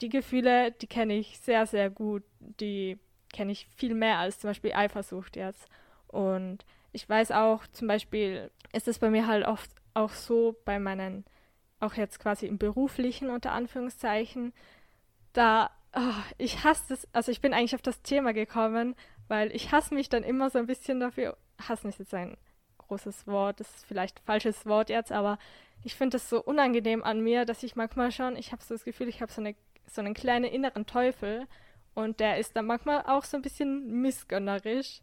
Speaker 3: die Gefühle, die kenne ich sehr, sehr gut. Die kenne ich viel mehr als zum Beispiel Eifersucht jetzt. Und ich weiß auch, zum Beispiel ist es bei mir halt oft auch so bei meinen, auch jetzt quasi im beruflichen unter Anführungszeichen, da, ah, ich hasse es, also ich bin eigentlich auf das Thema gekommen, weil ich hasse mich dann immer so ein bisschen dafür, hassen ist jetzt ein großes Wort, das ist vielleicht ein falsches Wort jetzt, aber ich finde es so unangenehm an mir, dass ich manchmal schon, ich habe so das Gefühl, ich habe so, eine, so einen kleinen inneren Teufel und der ist dann manchmal auch so ein bisschen missgönnerisch,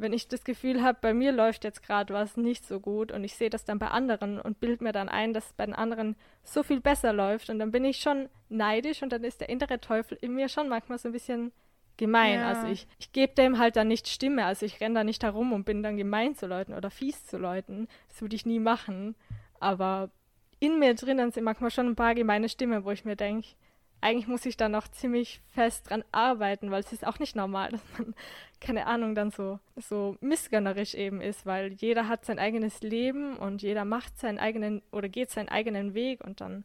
Speaker 3: wenn ich das Gefühl habe, bei mir läuft jetzt gerade was nicht so gut und ich sehe das dann bei anderen und bild mir dann ein, dass es bei den anderen so viel besser läuft und dann bin ich schon neidisch und dann ist der innere Teufel in mir schon manchmal so ein bisschen gemein.
Speaker 1: Ja.
Speaker 3: Also ich, ich gebe dem halt dann nicht Stimme, also ich renne da nicht herum und bin dann gemein zu Leuten oder fies zu Leuten. Das würde ich nie machen. Aber in mir drinnen sind manchmal schon ein paar gemeine Stimmen, wo ich mir denke, eigentlich muss ich da noch ziemlich fest dran arbeiten, weil es ist auch nicht normal, dass man, *laughs* keine Ahnung, dann so, so missgönnerisch eben ist, weil jeder hat sein eigenes Leben und jeder macht seinen eigenen oder geht seinen eigenen Weg und dann,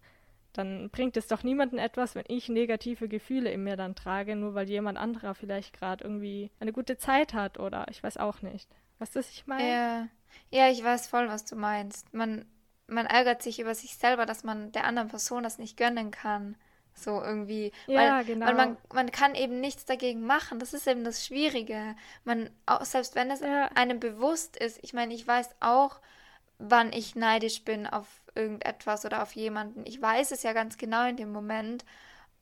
Speaker 3: dann bringt es doch niemandem etwas, wenn ich negative Gefühle in mir dann trage, nur weil jemand anderer vielleicht gerade irgendwie eine gute Zeit hat oder ich weiß auch nicht. Was ich meine?
Speaker 1: Ja. Ja, ich weiß voll, was du meinst. Man, man ärgert sich über sich selber, dass man der anderen Person das nicht gönnen kann. So irgendwie.
Speaker 3: Ja,
Speaker 1: weil,
Speaker 3: genau.
Speaker 1: Weil man, man kann eben nichts dagegen machen. Das ist eben das Schwierige. Man, auch, selbst wenn es
Speaker 3: Ja.
Speaker 1: einem bewusst ist, ich meine, ich weiß auch, wann ich neidisch bin auf irgendetwas oder auf jemanden. Ich weiß es ja ganz genau in dem Moment.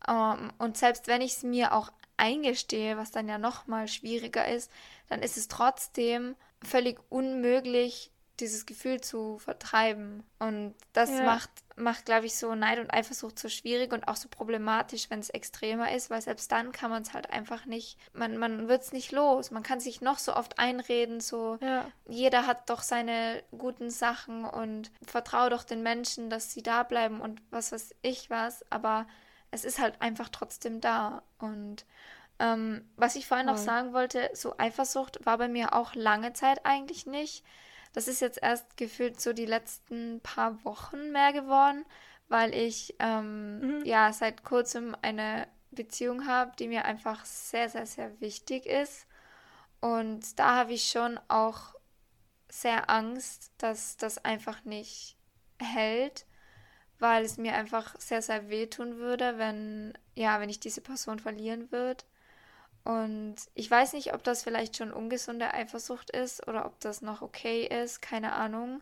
Speaker 1: Ähm, und selbst wenn ich es mir auch eingestehe, was dann ja noch mal schwieriger ist, dann ist es trotzdem völlig unmöglich, dieses Gefühl zu vertreiben. Und das
Speaker 3: Ja.
Speaker 1: macht, macht glaube ich, so Neid und Eifersucht so schwierig und auch so problematisch, wenn es extremer ist, weil selbst dann kann man es halt einfach nicht, man, man wird es nicht los. Man kann sich noch so oft einreden, so
Speaker 3: Ja.
Speaker 1: jeder hat doch seine guten Sachen und vertraue doch den Menschen, dass sie da bleiben und was weiß ich was, aber es ist halt einfach trotzdem da. Und ähm, was ich vorhin noch sagen wollte, so Eifersucht war bei mir auch lange Zeit eigentlich nicht. Das ist jetzt erst gefühlt so die letzten paar Wochen mehr geworden, weil ich ähm,
Speaker 3: Mhm.
Speaker 1: ja seit kurzem eine Beziehung habe, die mir einfach sehr, sehr, sehr wichtig ist. Und da habe ich schon auch sehr Angst, dass das einfach nicht hält, weil es mir einfach sehr, sehr wehtun würde, wenn, ja, wenn ich diese Person verlieren würde. Und ich weiß nicht, ob das vielleicht schon ungesunde Eifersucht ist oder ob das noch okay ist, keine Ahnung.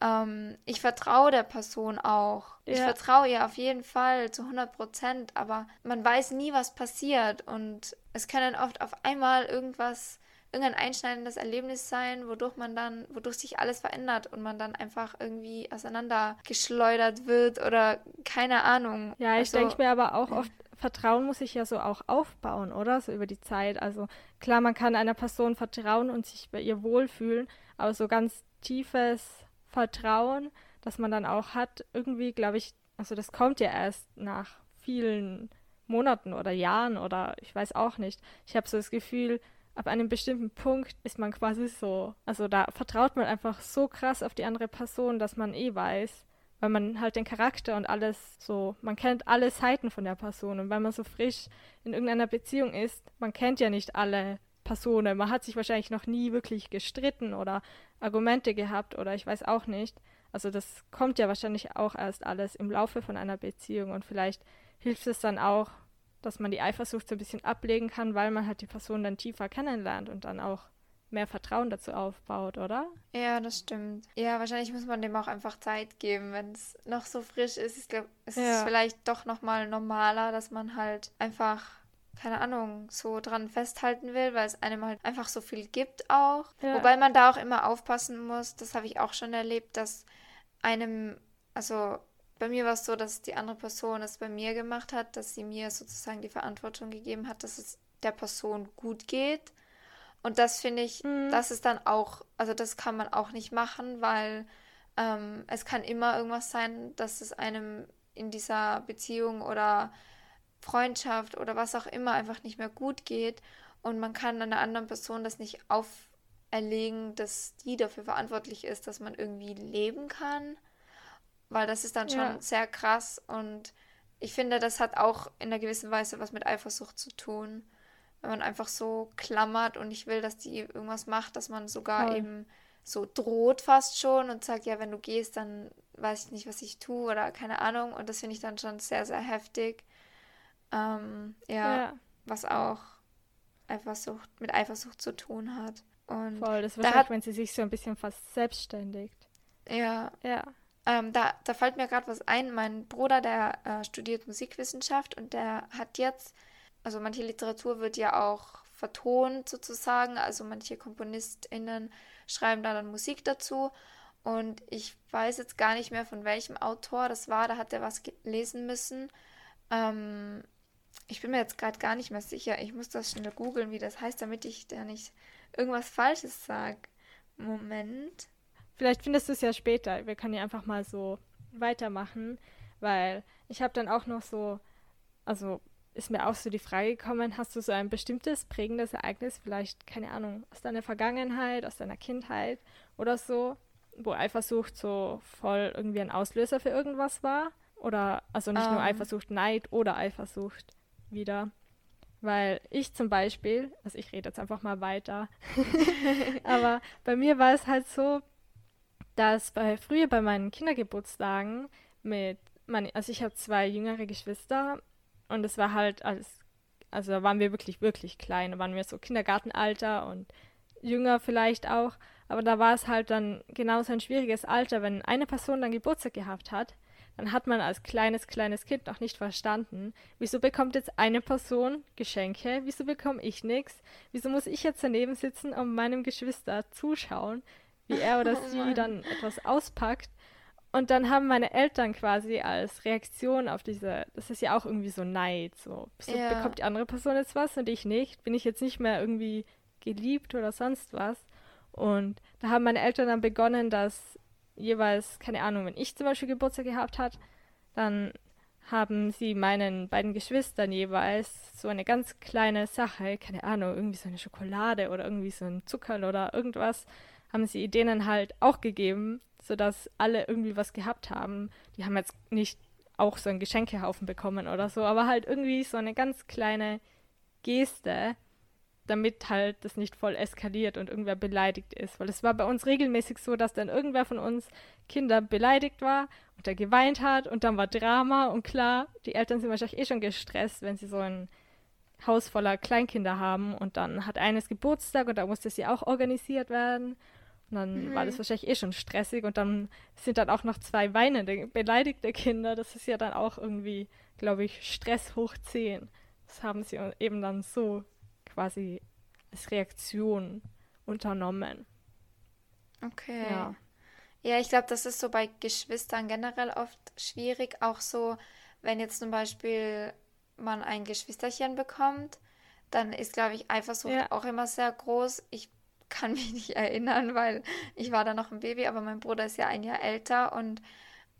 Speaker 1: ähm, ich vertraue der Person auch. Ja. Ich vertraue ihr auf jeden Fall zu 100 Prozent, aber man weiß nie, was passiert und es kann dann oft auf einmal irgendwas irgendein einschneidendes Erlebnis sein, wodurch man dann, wodurch sich alles verändert und man dann einfach irgendwie auseinandergeschleudert wird oder keine Ahnung.
Speaker 3: Ja, ich also, denke mir aber auch oft, Vertrauen muss sich ja so auch aufbauen, oder? So über die Zeit. Also klar, man kann einer Person vertrauen und sich bei ihr wohlfühlen, aber so ganz tiefes Vertrauen, das man dann auch hat, irgendwie, glaube ich, also das kommt ja erst nach vielen Monaten oder Jahren oder ich weiß auch nicht. Ich habe so das Gefühl, ab einem bestimmten Punkt ist man quasi so, also da vertraut man einfach so krass auf die andere Person, dass man eh weiß, weil man halt den Charakter und alles so, man kennt alle Seiten von der Person. Und weil man so frisch in irgendeiner Beziehung ist, man kennt ja nicht alle Personen, man hat sich wahrscheinlich noch nie wirklich gestritten oder Argumente gehabt oder ich weiß auch nicht. Also das kommt ja wahrscheinlich auch erst alles im Laufe von einer Beziehung. Und vielleicht hilft es dann auch, dass man die Eifersucht so ein bisschen ablegen kann, weil man halt die Person dann tiefer kennenlernt und dann auch mehr Vertrauen dazu aufbaut, oder?
Speaker 1: Ja, das stimmt. Ja, wahrscheinlich muss man dem auch einfach Zeit geben, wenn es noch so frisch ist. Ich glaube, es ja. ist vielleicht doch nochmal normaler, dass man halt einfach, keine Ahnung, so dran festhalten will, weil es einem halt einfach so viel gibt auch. Ja. Wobei man da auch immer aufpassen muss, das habe ich auch schon erlebt, dass einem, also bei mir war es so, dass die andere Person es bei mir gemacht hat, dass sie mir sozusagen die Verantwortung gegeben hat, dass es der Person gut geht. Und das finde ich, mhm. das ist dann auch, also das kann man auch nicht machen, weil ähm, es kann immer irgendwas sein, dass es einem in dieser Beziehung oder Freundschaft oder was auch immer einfach nicht mehr gut geht. Und man kann einer anderen Person das nicht auferlegen, dass die dafür verantwortlich ist, dass man irgendwie leben kann weil das ist dann schon ja. sehr krass und ich finde, das hat auch in einer gewissen Weise was mit Eifersucht zu tun. Wenn man einfach so klammert und ich will, dass die irgendwas macht, dass man sogar Voll. eben so droht fast schon und sagt, ja, wenn du gehst, dann weiß ich nicht, was ich tue oder keine Ahnung. Und das finde ich dann schon sehr, sehr heftig. Ähm, ja, ja, was auch Eifersucht, mit Eifersucht zu tun hat. Und
Speaker 3: Voll, das wahrscheinlich, da hat, wenn sie sich so ein bisschen fast selbstständigt.
Speaker 1: Ja. Ja. Ähm, da, da fällt mir gerade was ein. Mein Bruder, der äh, studiert Musikwissenschaft und der hat jetzt, also manche Literatur wird ja auch vertont sozusagen, also manche KomponistInnen schreiben da dann Musik dazu. Und ich weiß jetzt gar nicht mehr, von welchem Autor das war, da hat er was lesen müssen. Ähm, ich bin mir jetzt gerade gar nicht mehr sicher. Ich muss das schnell googeln, wie das heißt, damit ich da nicht irgendwas Falsches sage. Moment.
Speaker 3: Vielleicht findest du es ja später. Wir können ja einfach mal so weitermachen, weil ich habe dann auch noch so, also ist mir auch so die Frage gekommen, hast du so ein bestimmtes prägendes Ereignis, vielleicht, keine Ahnung, aus deiner Vergangenheit, aus deiner Kindheit oder so, wo Eifersucht so voll irgendwie ein Auslöser für irgendwas war? Oder, also nicht um. nur ähm. Eifersucht, Neid oder Eifersucht wieder. Weil ich zum Beispiel, also ich rede jetzt einfach mal weiter, *laughs* aber bei mir war es halt so, dass bei früher bei meinen Kindergeburtstagen mit mein, also ich habe zwei jüngere Geschwister und es war halt als also da waren wir wirklich wirklich klein, da waren wir so Kindergartenalter und jünger vielleicht auch, aber da war es halt dann genauso ein schwieriges Alter, wenn eine Person dann Geburtstag gehabt hat, dann hat man als kleines kleines Kind noch nicht verstanden, wieso bekommt jetzt eine Person Geschenke, wieso bekomme ich nichts, wieso muss ich jetzt daneben sitzen und meinem Geschwister zuschauen, wie er oder *laughs* oh sie dann etwas auspackt. Und dann haben meine Eltern quasi als Reaktion auf diese, das ist ja auch irgendwie so Neid, so, so ja. bekommt die andere Person jetzt was und ich nicht, bin ich jetzt nicht mehr irgendwie geliebt oder sonst was. Und da haben meine Eltern dann begonnen, dass jeweils, keine Ahnung, wenn ich zum Beispiel Geburtstag gehabt hat, dann haben sie meinen beiden Geschwistern jeweils so eine ganz kleine Sache, keine Ahnung, irgendwie so eine Schokolade oder irgendwie so ein Zucker oder irgendwas haben sie denen halt auch gegeben, sodass alle irgendwie was gehabt haben. Die haben jetzt nicht auch so einen Geschenkehaufen bekommen oder so, aber halt irgendwie so eine ganz kleine Geste, damit halt das nicht voll eskaliert und irgendwer beleidigt ist. Weil es war bei uns regelmäßig so, dass dann irgendwer von uns Kinder beleidigt war und der geweint hat und dann war Drama und klar, die Eltern sind wahrscheinlich eh schon gestresst, wenn sie so ein Haus voller Kleinkinder haben und dann hat eines Geburtstag und da musste sie auch organisiert werden Und dann
Speaker 1: Mhm.
Speaker 3: war das wahrscheinlich eh schon stressig und dann sind dann auch noch zwei weinende, beleidigte Kinder. Das ist ja dann auch irgendwie, glaube ich, Stress hoch 10. Das haben sie eben dann so quasi als Reaktion unternommen.
Speaker 1: Okay.
Speaker 3: Ja.
Speaker 1: Ja, ich glaube, das ist so bei Geschwistern generell oft schwierig. Auch so, wenn jetzt zum Beispiel man ein Geschwisterchen bekommt, dann ist, glaube ich, Eifersucht
Speaker 3: Ja.
Speaker 1: auch immer sehr groß. Ich kann mich nicht erinnern, weil ich war da noch ein Baby, aber mein Bruder ist ja ein Jahr älter und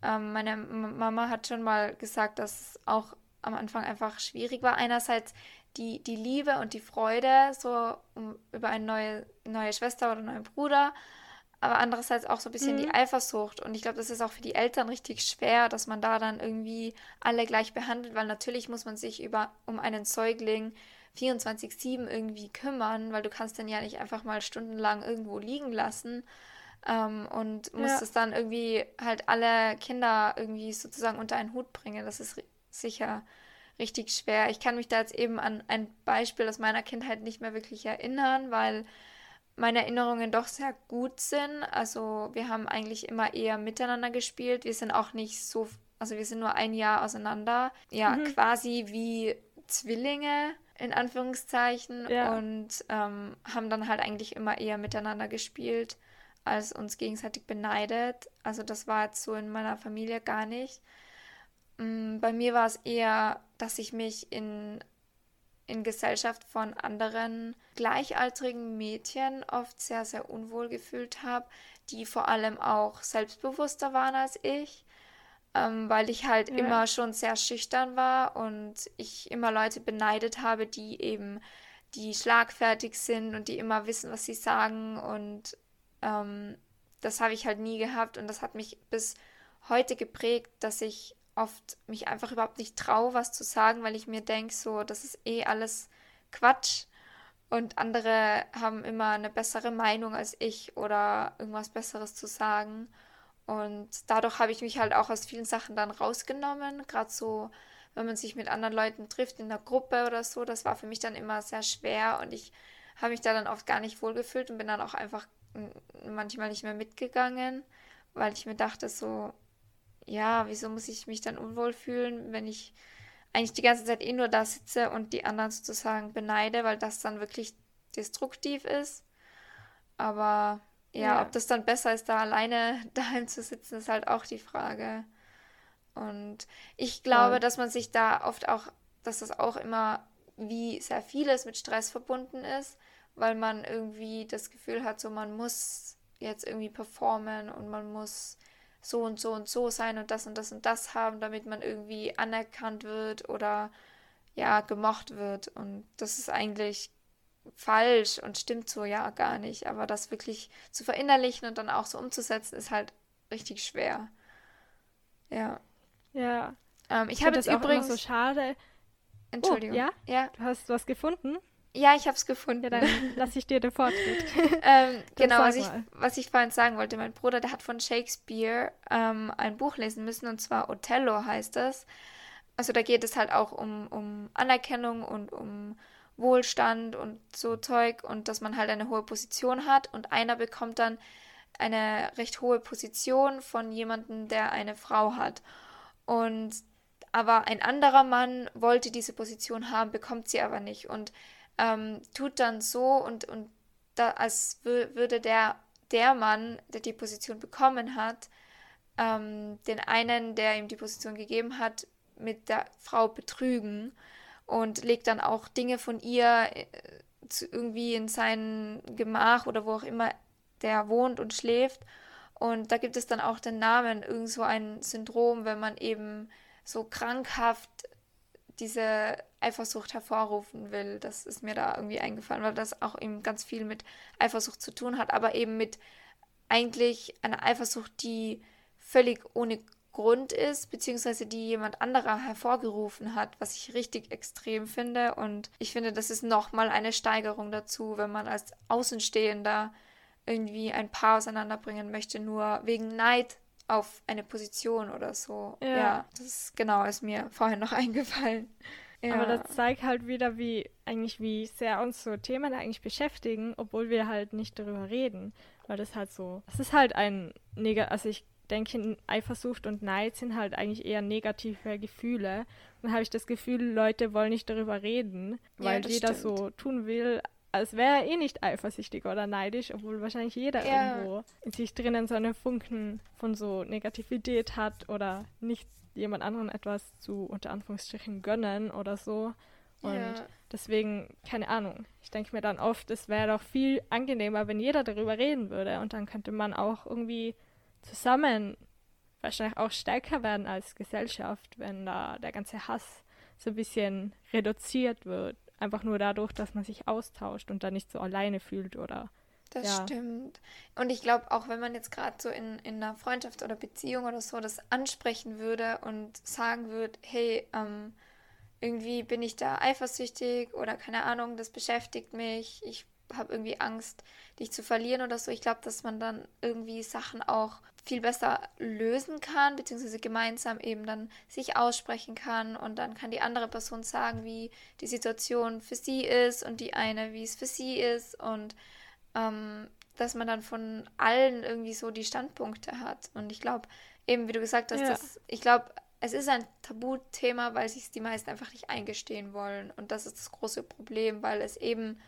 Speaker 1: ähm, meine Mama hat schon mal gesagt, dass es auch am Anfang einfach schwierig war. Einerseits die, die Liebe und die Freude so um, über eine neue, neue Schwester oder neuen Bruder, aber andererseits auch so ein bisschen die
Speaker 3: Mhm.
Speaker 1: Eifersucht. Und ich glaube, das ist auch für die Eltern richtig schwer, dass man da dann irgendwie alle gleich behandelt, weil natürlich muss man sich über, um einen Säugling 24/7 irgendwie kümmern, weil du kannst den ja nicht einfach mal stundenlang irgendwo liegen lassen ähm, und musst
Speaker 3: Ja.
Speaker 1: es dann irgendwie halt alle Kinder irgendwie sozusagen unter einen Hut bringen. Das ist sicher richtig schwer. Ich kann mich da jetzt eben an ein Beispiel aus meiner Kindheit nicht mehr wirklich erinnern, weil meine Erinnerungen doch sehr gut sind. Also wir haben eigentlich immer eher miteinander gespielt. Wir sind auch nicht so, also wir sind nur ein Jahr auseinander. Ja,
Speaker 3: Mhm.
Speaker 1: quasi wie Zwillinge in Anführungszeichen
Speaker 3: Ja.
Speaker 1: und ähm, haben dann halt eigentlich immer eher miteinander gespielt, als uns gegenseitig beneidet. Also das war jetzt so in meiner Familie gar nicht. Mm, Bei mir war es eher, dass ich mich in, in Gesellschaft von anderen gleichaltrigen Mädchen oft sehr, sehr unwohl gefühlt habe, die vor allem auch selbstbewusster waren als ich, ähm, weil ich halt
Speaker 3: Ja.
Speaker 1: immer schon sehr schüchtern war und ich immer Leute beneidet habe, die eben, die schlagfertig sind und die immer wissen, was sie sagen und ähm, das habe ich halt nie gehabt und das hat mich bis heute geprägt, dass ich oft mich einfach überhaupt nicht traue, was zu sagen, weil ich mir denke, so, das ist eh alles Quatsch und andere haben immer eine bessere Meinung als ich oder irgendwas Besseres zu sagen. Und dadurch habe ich mich halt auch aus vielen Sachen dann rausgenommen, gerade so, wenn man sich mit anderen Leuten trifft in der Gruppe oder so, das war für mich dann immer sehr schwer und ich habe mich da dann oft gar nicht wohlgefühlt und bin dann auch einfach manchmal nicht mehr mitgegangen, weil ich mir dachte so, ja, wieso muss ich mich dann unwohl fühlen, wenn ich eigentlich die ganze Zeit eh nur da sitze und die anderen sozusagen beneide, weil das dann wirklich destruktiv ist. Aber ja,
Speaker 3: Ja.
Speaker 1: ob das dann besser ist, da alleine *laughs* daheim zu sitzen, ist halt auch die Frage. Und ich glaube,
Speaker 3: Voll.
Speaker 1: dass man sich da oft auch, dass das auch immer wie sehr vieles mit Stress verbunden ist, weil man irgendwie das Gefühl hat, so man muss jetzt irgendwie performen und man muss so und so und so sein und das und das und das haben, damit man irgendwie anerkannt wird oder ja, gemocht wird. Und das ist eigentlich falsch und stimmt so ja gar nicht. Aber das wirklich zu verinnerlichen und dann auch so umzusetzen, ist halt richtig schwer. Ja.
Speaker 3: Ja.
Speaker 1: Ähm, ich
Speaker 3: Ich
Speaker 1: habe jetzt
Speaker 3: das
Speaker 1: übrigens.
Speaker 3: so schade.
Speaker 1: Entschuldigung.
Speaker 3: ja?
Speaker 1: Ja,
Speaker 3: Du hast was gefunden?
Speaker 1: ja, ich habe es gefunden.
Speaker 3: Ja, dann lasse ich dir den Vortritt. *laughs*
Speaker 1: Ähm, genau, was ich, was ich vorhin sagen wollte. Mein Bruder, der hat von Shakespeare ähm, ein Buch lesen müssen, und zwar Othello heißt das. Also da geht es halt auch um, um Anerkennung und um Wohlstand und so Zeug und dass man halt eine hohe Position hat und einer bekommt dann eine recht hohe Position von jemandem, der eine Frau hat. Und aber ein anderer Mann wollte diese Position haben, bekommt sie aber nicht und ähm, tut dann so und, und da, als wür würde der, der Mann, der die Position bekommen hat, ähm, den einen, der ihm die Position gegeben hat, mit der Frau betrügen und legt dann auch Dinge von ihr äh, irgendwie in sein Gemach oder wo auch immer der wohnt und schläft. Und da gibt es dann auch den Namen, irgend so ein Syndrom, wenn man eben so krankhaft diese Eifersucht hervorrufen will. Das ist mir da irgendwie eingefallen, weil das auch eben ganz viel mit Eifersucht zu tun hat, aber eben mit eigentlich einer Eifersucht, die völlig ohne Grund ist, beziehungsweise die jemand anderer hervorgerufen hat, was ich richtig extrem finde. Und ich finde, das ist nochmal eine Steigerung dazu, wenn man als Außenstehender irgendwie ein Paar auseinanderbringen möchte, nur wegen Neid auf eine Position oder so.
Speaker 3: Ja.
Speaker 1: Ja, das ist genau ist mir vorhin noch *laughs* eingefallen. Ja.
Speaker 3: Aber das zeigt halt wieder, wie eigentlich wie sehr uns so Themen eigentlich beschäftigen, obwohl wir halt nicht darüber reden. weil das halt so, es ist halt ein also ich denke, Eifersucht und Neid sind halt eigentlich eher negative Gefühle. Dann habe ich das Gefühl, Leute wollen nicht darüber reden, weil ja, jeder stimmt. so tun will, als wäre er eh nicht eifersüchtig oder neidisch, obwohl wahrscheinlich jeder ja. irgendwo in sich drinnen so einen Funken von so Negativität hat oder nicht jemand anderen etwas zu unter Anführungsstrichen gönnen oder so. Und ja. deswegen, keine Ahnung. Ich denke mir dann oft, es wäre doch viel angenehmer, wenn jeder darüber reden würde. Und dann könnte man auch irgendwie zusammen wahrscheinlich auch stärker werden als Gesellschaft, wenn da der ganze Hass so ein bisschen reduziert wird. Einfach nur dadurch, dass man sich austauscht und dann nicht so alleine fühlt oder.
Speaker 1: Das ja. stimmt. Und ich glaube, auch wenn man jetzt gerade so in, in einer Freundschaft oder Beziehung oder so das ansprechen würde und sagen würde, hey, ähm, irgendwie bin ich da eifersüchtig oder keine Ahnung, das beschäftigt mich, ich habe irgendwie Angst, dich zu verlieren oder so. Ich glaube, dass man dann irgendwie Sachen auch viel besser lösen kann, beziehungsweise gemeinsam eben dann sich aussprechen kann und dann kann die andere Person sagen, wie die Situation für sie ist und die eine, wie es für sie ist und ähm, dass man dann von allen irgendwie so die Standpunkte hat. Und ich glaube, eben wie du gesagt hast, ja. dass, ich glaube, es ist ein Tabuthema, weil sich die meisten einfach nicht eingestehen wollen. Und das ist das große Problem, weil es eben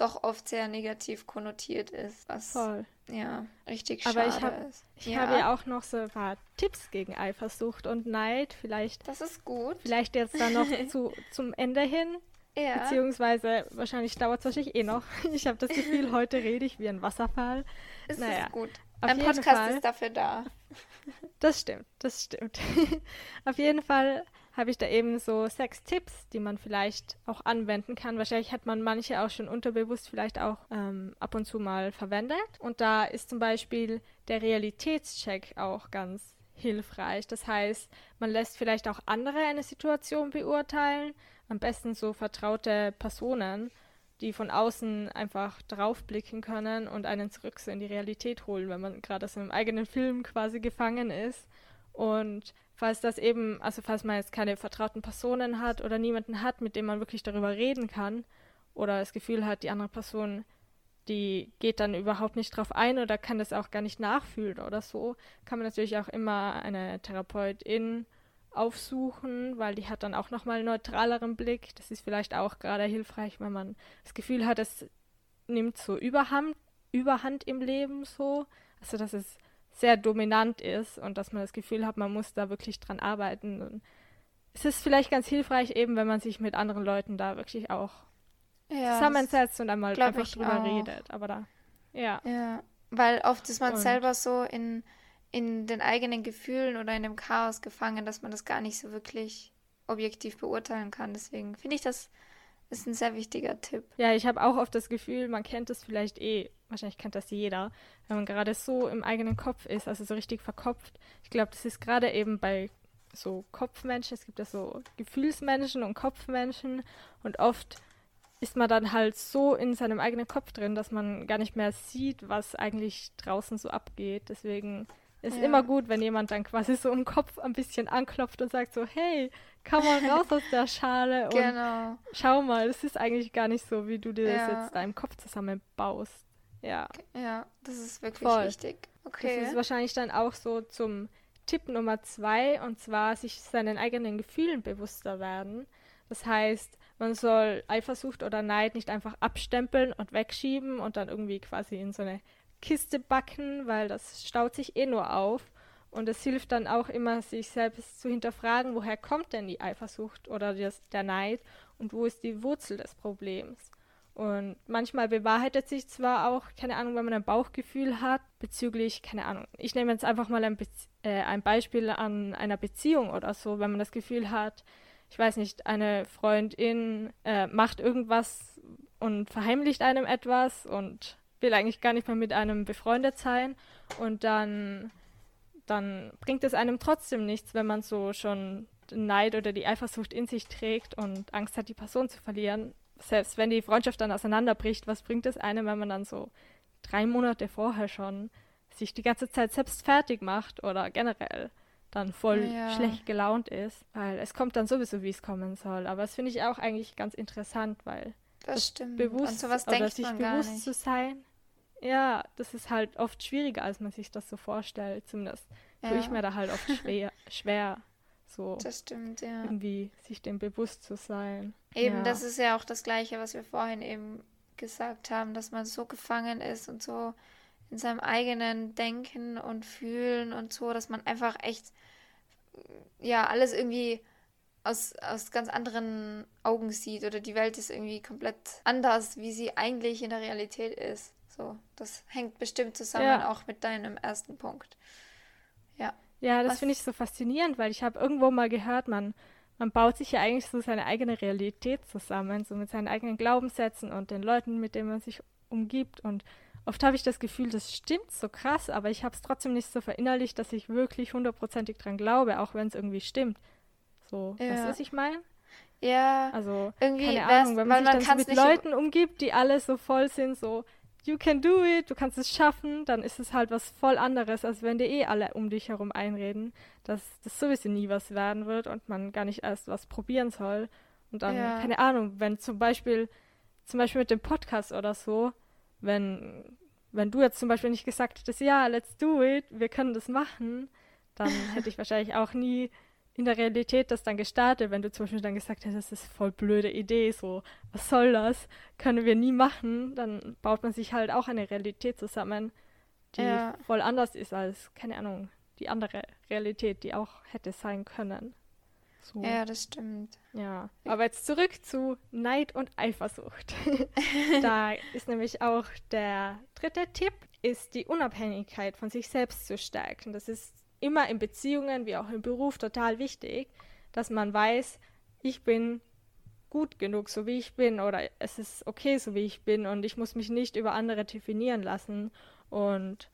Speaker 1: doch oft sehr negativ konnotiert ist, was
Speaker 3: Voll.
Speaker 1: ja richtig Aber
Speaker 3: schade ich hab,
Speaker 1: ist.
Speaker 3: Ich ja. habe ja auch noch so ein paar Tipps gegen Eifersucht und Neid. Vielleicht.
Speaker 1: Das ist gut.
Speaker 3: Vielleicht jetzt dann noch *laughs* zu, zum Ende hin. Ja. Beziehungsweise wahrscheinlich dauert es wahrscheinlich eh noch. *laughs* Ich habe das Gefühl, *laughs* heute rede ich wie ein Wasserfall.
Speaker 1: Es naja, ist gut. Ein Podcast Fall, ist dafür da.
Speaker 3: Das stimmt, das stimmt. auf jeden Fall habe ich da eben so sechs Tipps, die man vielleicht auch anwenden kann. Wahrscheinlich hat man manche auch schon unterbewusst vielleicht auch ähm, ab und zu mal verwendet. Und da ist zum Beispiel der Realitätscheck auch ganz hilfreich. Das heißt, man lässt vielleicht auch andere eine Situation beurteilen, am besten so vertraute Personen, die von außen einfach draufblicken können und einen zurück so in die Realität holen, wenn man gerade aus einem eigenen Film quasi gefangen ist. Und falls das eben, also falls man jetzt keine vertrauten Personen hat oder niemanden hat, mit dem man wirklich darüber reden kann oder das Gefühl hat, die andere Person, die geht dann überhaupt nicht drauf ein oder kann das auch gar nicht nachfühlen oder so, kann man natürlich auch immer eine Therapeutin aufsuchen, weil die hat dann auch nochmal einen neutraleren Blick. Das ist vielleicht auch gerade hilfreich, wenn man das Gefühl hat, es nimmt so Überhand, Überhand im Leben so. Also dass es sehr dominant ist und dass man das Gefühl hat, man muss da wirklich dran arbeiten. Und es ist vielleicht ganz hilfreich, eben wenn man sich mit anderen Leuten da wirklich auch ja, zusammensetzt und einmal einfach drüber auch. redet. Aber da, ja.
Speaker 1: Ja, weil oft ist man und. selber so in, in den eigenen Gefühlen oder in dem Chaos gefangen, dass man das gar nicht so wirklich objektiv beurteilen kann. Deswegen finde ich das ist ein sehr wichtiger Tipp.
Speaker 3: Ja, ich habe auch oft das Gefühl, man kennt es vielleicht eh, wahrscheinlich kennt das jeder, wenn man gerade so im eigenen Kopf ist, also so richtig verkopft. Ich glaube, das ist gerade eben bei so Kopfmenschen, es gibt ja so Gefühlsmenschen und Kopfmenschen und oft ist man dann halt so in seinem eigenen Kopf drin, dass man gar nicht mehr sieht, was eigentlich draußen so abgeht. Deswegen ist ja. immer gut, wenn jemand dann quasi so im Kopf ein bisschen anklopft und sagt so, hey, komm mal *laughs* raus aus der Schale und genau. schau mal, das ist eigentlich gar nicht so, wie du dir ja. das jetzt da im Kopf zusammenbaust. Ja.
Speaker 1: Ja, das ist wirklich Voll. wichtig. Okay.
Speaker 3: Das ist wahrscheinlich dann auch so zum Tipp Nummer zwei, und zwar sich seinen eigenen Gefühlen bewusster werden. Das heißt, man soll Eifersucht oder Neid nicht einfach abstempeln und wegschieben und dann irgendwie quasi in so eine Kiste backen, weil das staut sich eh nur auf. Und es hilft dann auch immer, sich selbst zu hinterfragen, woher kommt denn die Eifersucht oder das, der Neid und wo ist die Wurzel des Problems. Und manchmal bewahrheitet sich zwar auch, keine Ahnung, wenn man ein Bauchgefühl hat bezüglich, keine Ahnung, ich nehme jetzt einfach mal ein, Be äh, ein Beispiel an einer Beziehung oder so, wenn man das Gefühl hat, ich weiß nicht, eine Freundin äh, macht irgendwas und verheimlicht einem etwas und will eigentlich gar nicht mehr mit einem befreundet sein und dann, dann bringt es einem trotzdem nichts, wenn man so schon den Neid oder die Eifersucht in sich trägt und Angst hat, die Person zu verlieren. Selbst wenn die Freundschaft dann auseinanderbricht, was bringt es einem, wenn man dann so drei Monate vorher schon sich die ganze Zeit selbst fertig macht oder generell dann voll ja. schlecht gelaunt ist, weil es kommt dann sowieso, wie es kommen soll. Aber das finde ich auch eigentlich ganz interessant, weil
Speaker 1: das, das stimmt.
Speaker 3: bewusst oder sich bewusst zu sein, ja, das ist halt oft schwieriger, als man sich das so vorstellt. Zumindest ja. tue ich mir da halt oft *laughs* schwer, schwer so
Speaker 1: das stimmt, ja.
Speaker 3: irgendwie sich dem bewusst zu sein.
Speaker 1: Eben,
Speaker 3: ja.
Speaker 1: das ist ja auch das Gleiche, was wir vorhin eben gesagt haben, dass man so gefangen ist und so in seinem eigenen Denken und Fühlen und so, dass man einfach echt, ja, alles irgendwie aus, aus ganz anderen Augen sieht oder die Welt ist irgendwie komplett anders, wie sie eigentlich in der Realität ist. So, das hängt bestimmt zusammen ja. auch mit deinem ersten Punkt. Ja.
Speaker 3: Ja, das finde ich so faszinierend, weil ich habe irgendwo mal gehört, man, man baut sich ja eigentlich so seine eigene Realität zusammen, so mit seinen eigenen Glaubenssätzen und den Leuten, mit denen man sich umgibt. Und oft habe ich das Gefühl, das stimmt so krass, aber ich habe es trotzdem nicht so verinnerlicht, dass ich wirklich hundertprozentig dran glaube, auch wenn es irgendwie stimmt. So, ja. weißt du, was ich meine?
Speaker 1: Ja.
Speaker 3: Also, irgendwie keine Ahnung, wenn man sich dann so mit Leuten umgibt, die alle so voll sind, so, you can do it, du kannst es schaffen, dann ist es halt was voll anderes, als wenn dir eh alle um dich herum einreden, dass das sowieso nie was werden wird und man gar nicht erst was probieren soll. Und dann, ja. keine Ahnung, wenn zum Beispiel, zum Beispiel mit dem Podcast oder so, wenn, wenn du jetzt zum Beispiel nicht gesagt hättest, ja, let's do it, wir können das machen, dann hätte ich wahrscheinlich auch nie in der Realität das dann gestartet, wenn du zum Beispiel dann gesagt hättest, das ist voll blöde Idee, so, was soll das, können wir nie machen, dann baut man sich halt auch eine Realität zusammen, die ja. voll anders ist als, keine Ahnung, die andere Realität, die auch hätte sein können.
Speaker 1: So. Ja, das stimmt.
Speaker 3: Ja, aber jetzt zurück zu Neid und Eifersucht. *laughs* da ist nämlich auch der dritte Tipp, ist die Unabhängigkeit von sich selbst zu stärken. Das ist immer in Beziehungen wie auch im Beruf total wichtig, dass man weiß, ich bin gut genug, so wie ich bin, oder es ist okay, so wie ich bin, und ich muss mich nicht über andere definieren lassen. Und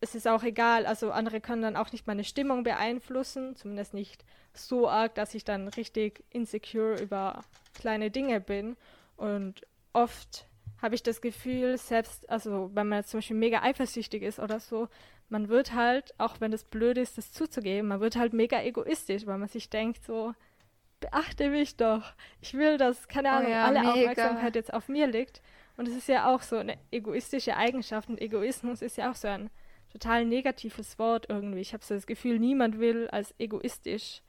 Speaker 3: es ist auch egal, also andere können dann auch nicht meine Stimmung beeinflussen, zumindest nicht so arg, dass ich dann richtig insecure über kleine Dinge bin. Und oft habe ich das Gefühl, selbst, also wenn man jetzt zum Beispiel mega eifersüchtig ist oder so, man wird halt, auch wenn es blöd ist, das zuzugeben, man wird halt mega egoistisch, weil man sich denkt so, beachte mich doch. Ich will, dass, keine oh Ahnung, oh ja, alle mega. Aufmerksamkeit jetzt auf mir liegt. Und es ist ja auch so eine egoistische Eigenschaft. Und Egoismus ist ja auch so ein total negatives Wort irgendwie. Ich habe so das Gefühl, niemand will als egoistisch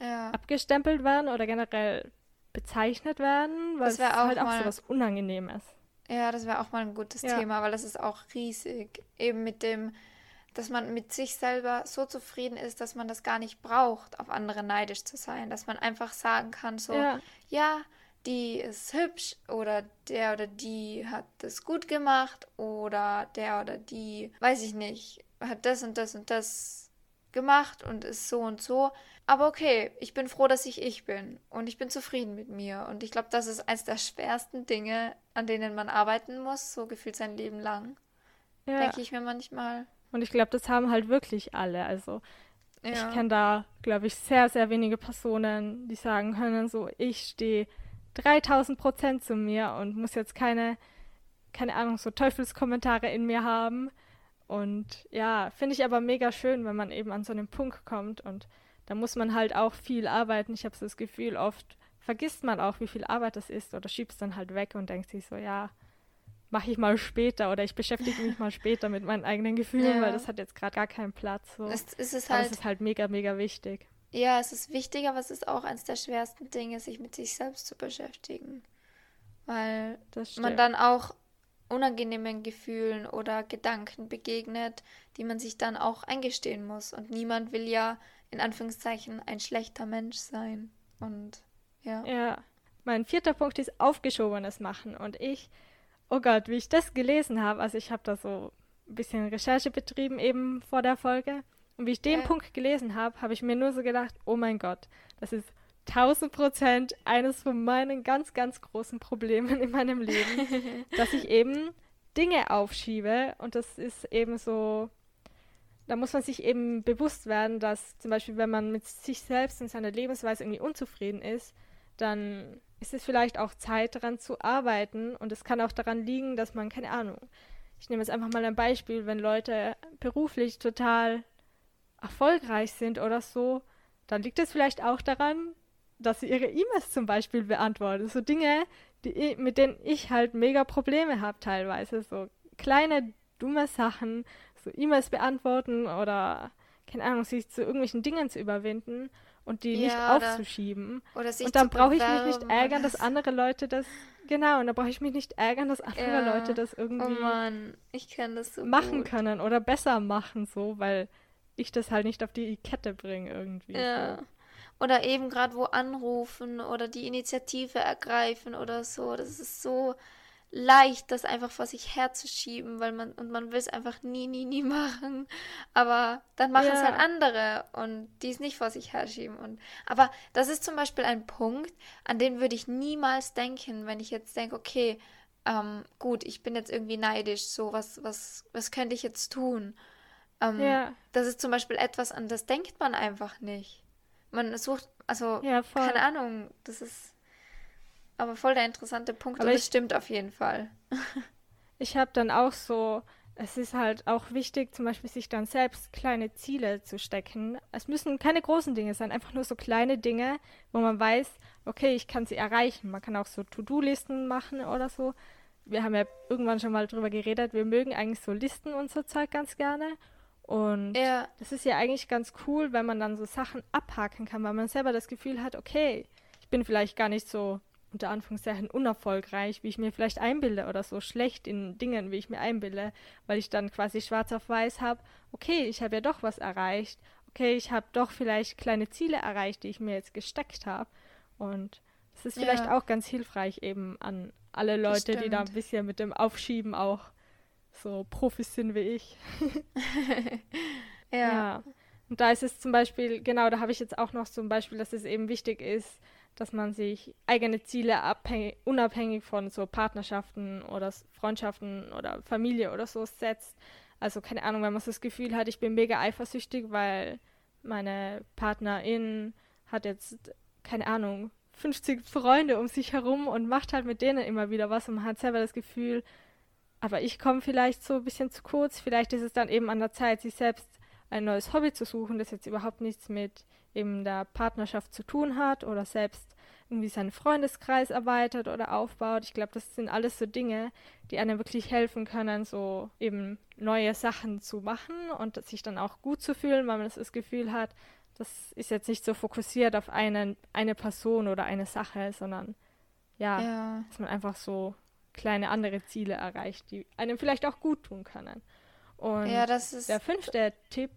Speaker 3: ja. abgestempelt werden oder generell bezeichnet werden, weil es halt auch so was Unangenehmes.
Speaker 1: Ja, das wäre auch mal ein gutes ja. Thema, weil das ist auch riesig. Eben mit dem, dass man mit sich selber so zufrieden ist, dass man das gar nicht braucht, auf andere neidisch zu sein. Dass man einfach sagen kann, so, ja, ja die ist hübsch oder der oder die hat das gut gemacht oder der oder die, weiß ich nicht, hat das und das und das gemacht und ist so und so. Aber okay, ich bin froh, dass ich ich bin und ich bin zufrieden mit mir. Und ich glaube, das ist eines der schwersten Dinge, an denen man arbeiten muss, so gefühlt sein Leben lang. Ja. Denke ich mir manchmal.
Speaker 3: Und ich glaube, das haben halt wirklich alle. Also ja. ich kenne da, glaube ich, sehr, sehr wenige Personen, die sagen können, so, ich stehe 3000 Prozent zu mir und muss jetzt keine, keine Ahnung, so Teufelskommentare in mir haben. Und ja, finde ich aber mega schön, wenn man eben an so einen Punkt kommt und da muss man halt auch viel arbeiten. Ich habe so das Gefühl, oft vergisst man auch, wie viel Arbeit das ist oder schiebt es dann halt weg und denkt sich so, ja, mache ich mal später oder ich beschäftige mich mal später mit meinen eigenen Gefühlen, ja. weil das hat jetzt gerade gar keinen Platz. So.
Speaker 1: Es, es ist halt,
Speaker 3: es ist halt mega, mega wichtig.
Speaker 1: Ja, es ist wichtig, aber es ist auch eines der schwersten Dinge, sich mit sich selbst zu beschäftigen. Weil man dann auch unangenehmen Gefühlen oder Gedanken begegnet, die man sich dann auch eingestehen muss. Und niemand will ja in Anführungszeichen ein schlechter Mensch sein. Und ja.
Speaker 3: Ja. Mein vierter Punkt ist aufgeschobenes Machen. Und ich oh Gott, wie ich das gelesen habe, also ich habe da so ein bisschen Recherche betrieben eben vor der Folge. Und wie ich den ja. Punkt gelesen habe, habe ich mir nur so gedacht, oh mein Gott, das ist 1000 Prozent eines von meinen ganz, ganz großen Problemen in meinem Leben, *laughs* dass ich eben Dinge aufschiebe und das ist eben so, da muss man sich eben bewusst werden, dass zum Beispiel, wenn man mit sich selbst und seiner Lebensweise irgendwie unzufrieden ist, dann ist es vielleicht auch Zeit daran zu arbeiten und es kann auch daran liegen, dass man, keine Ahnung, ich nehme jetzt einfach mal ein Beispiel, wenn Leute beruflich total erfolgreich sind oder so, dann liegt es vielleicht auch daran, dass sie ihre E-Mails zum Beispiel beantworten. So Dinge, die, mit denen ich halt mega Probleme habe teilweise. So, kleine dumme Sachen, so E-Mails beantworten oder keine Ahnung, sich zu irgendwelchen Dingen zu überwinden und die nicht
Speaker 1: Ja, oder,
Speaker 3: aufzuschieben.
Speaker 1: oder sich
Speaker 3: Und dann brauche ich mich nicht ärgern,
Speaker 1: oder
Speaker 3: dass andere Leute das, genau, und dann brauche ich mich nicht ärgern, dass andere
Speaker 1: Ja.
Speaker 3: Leute das
Speaker 1: Oh
Speaker 3: irgendwie
Speaker 1: Mann, ich kenne das so
Speaker 3: machen
Speaker 1: gut.
Speaker 3: können oder besser machen, so, weil ich das halt nicht auf die Kette bringe irgendwie.
Speaker 1: Ja.
Speaker 3: So.
Speaker 1: Oder eben gerade wo anrufen oder die Initiative ergreifen oder so. Das ist so leicht, das einfach vor sich herzuschieben, weil man und man will es einfach nie, nie, nie *laughs* machen. Aber dann machen es
Speaker 3: Ja.
Speaker 1: halt andere und die es nicht vor sich herschieben. Und aber das ist zum Beispiel ein Punkt, an den würde ich niemals denken, wenn ich jetzt denke, okay, ähm, gut, ich bin jetzt irgendwie neidisch, so was, was, was könnte ich jetzt tun? Ähm,
Speaker 3: Ja.
Speaker 1: Das ist zum Beispiel etwas, an das denkt man einfach nicht. Man sucht, also,
Speaker 3: Ja,
Speaker 1: keine Ahnung, das ist aber voll der interessante Punkt
Speaker 3: Aber
Speaker 1: und
Speaker 3: ich-
Speaker 1: es stimmt auf jeden Fall. *laughs*
Speaker 3: Ich habe dann auch so, es ist halt auch wichtig, zum Beispiel sich dann selbst kleine Ziele zu stecken. Es müssen keine großen Dinge sein, einfach nur so kleine Dinge, wo man weiß, okay, ich kann sie erreichen. Man kann auch so To-Do-Listen machen oder so. Wir haben ja irgendwann schon mal drüber geredet, wir mögen eigentlich so Listen und so Zeug ganz gerne. Und
Speaker 1: Ja,
Speaker 3: das ist ja eigentlich ganz cool, wenn man dann so Sachen abhaken kann, weil man selber das Gefühl hat, okay, ich bin vielleicht gar nicht so unter Anführungszeichen unerfolgreich, wie ich mir vielleicht einbilde oder so schlecht in Dingen, wie ich mir einbilde, weil ich dann quasi schwarz auf weiß habe, okay, ich habe ja doch was erreicht, okay, ich habe doch vielleicht kleine Ziele erreicht, die ich mir jetzt gesteckt habe. Und das ist vielleicht
Speaker 1: Ja.
Speaker 3: auch ganz hilfreich eben an alle Leute, die da ein bisschen mit dem Aufschieben auch so Profis sind wie ich. *laughs*
Speaker 1: ja,
Speaker 3: Ja. Und da ist es zum Beispiel, genau, da habe ich jetzt auch noch zum Beispiel, dass es eben wichtig ist, dass man sich eigene Ziele abhängig, unabhängig von so Partnerschaften oder Freundschaften oder Familie oder so setzt. Also keine Ahnung, wenn man so das Gefühl hat, ich bin mega eifersüchtig, weil meine Partnerin hat jetzt, keine Ahnung, 50 Freunde um sich herum und macht halt mit denen immer wieder was und man hat selber das Gefühl, aber ich komme vielleicht so ein bisschen zu kurz. Vielleicht ist es dann eben an der Zeit, sich selbst ein neues Hobby zu suchen, das jetzt überhaupt nichts mit eben der Partnerschaft zu tun hat oder selbst irgendwie seinen Freundeskreis erweitert oder aufbaut. Ich glaube, das sind alles so Dinge, die einem wirklich helfen können, so eben neue Sachen zu machen und sich dann auch gut zu fühlen, weil man das Gefühl hat, das ist jetzt nicht so fokussiert auf einen, eine Person oder eine Sache, sondern ja,
Speaker 1: ja.
Speaker 3: dass man einfach so kleine andere Ziele erreicht, die einem vielleicht auch gut tun können. Und
Speaker 1: Ja, das ist.
Speaker 3: der fünfte Tipp,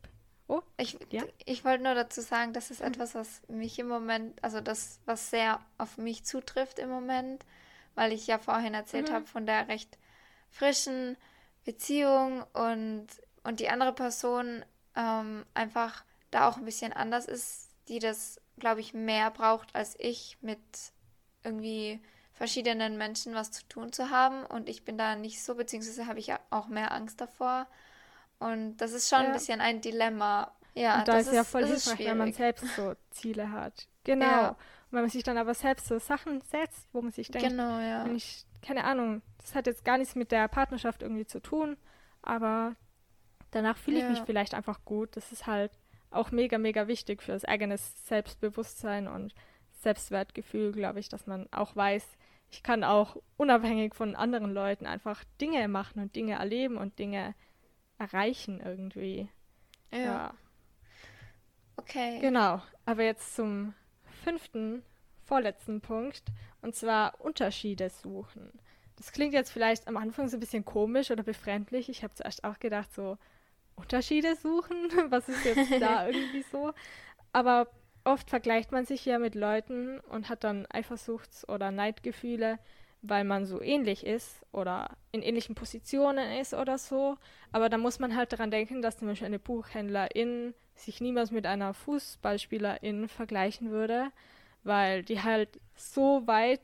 Speaker 3: oh,
Speaker 1: Ich,
Speaker 3: Ja?
Speaker 1: ich wollte nur dazu sagen, das ist etwas, was mich im Moment, also das, was sehr auf mich zutrifft im Moment, weil ich ja vorhin erzählt
Speaker 3: Mhm.
Speaker 1: habe von der recht frischen Beziehung und, und die andere Person ähm, einfach da auch ein bisschen anders ist, die das, glaube ich, mehr braucht als ich mit irgendwie verschiedenen Menschen was zu tun zu haben und ich bin da nicht so, beziehungsweise habe ich auch mehr Angst davor. Und das ist schon
Speaker 3: Ja.
Speaker 1: ein bisschen ein Dilemma. Ja,
Speaker 3: und da
Speaker 1: das
Speaker 3: ist ja voll hilfreich, wenn man selbst so *laughs* Ziele hat. Genau.
Speaker 1: Ja.
Speaker 3: Und wenn man sich dann aber selbst so Sachen setzt, wo man sich denkt,
Speaker 1: Genau, ja.
Speaker 3: wenn ich, keine Ahnung, das hat jetzt gar nichts mit der Partnerschaft irgendwie zu tun, aber danach fühle ich mich
Speaker 1: Ja.
Speaker 3: vielleicht einfach gut. Das ist halt auch mega, mega wichtig für das eigene Selbstbewusstsein und Selbstwertgefühl, glaube ich, dass man auch weiß, ich kann auch unabhängig von anderen Leuten einfach Dinge machen und Dinge erleben und Dinge erreichen irgendwie.
Speaker 1: Ja,
Speaker 3: Ja,
Speaker 1: okay.
Speaker 3: genau. Aber jetzt zum fünften, vorletzten Punkt, und zwar Unterschiede suchen. Das klingt jetzt vielleicht am Anfang so ein bisschen komisch oder befremdlich. Ich habe zuerst auch gedacht, so Unterschiede suchen, *laughs* was ist jetzt da *laughs* irgendwie so? Aber oft vergleicht man sich ja mit Leuten und hat dann Eifersuchts- oder Neidgefühle, weil man so ähnlich ist oder in ähnlichen Positionen ist oder so. Aber da muss man halt daran denken, dass zum Beispiel eine Buchhändlerin sich niemals mit einer Fußballspielerin vergleichen würde, weil die halt so weit,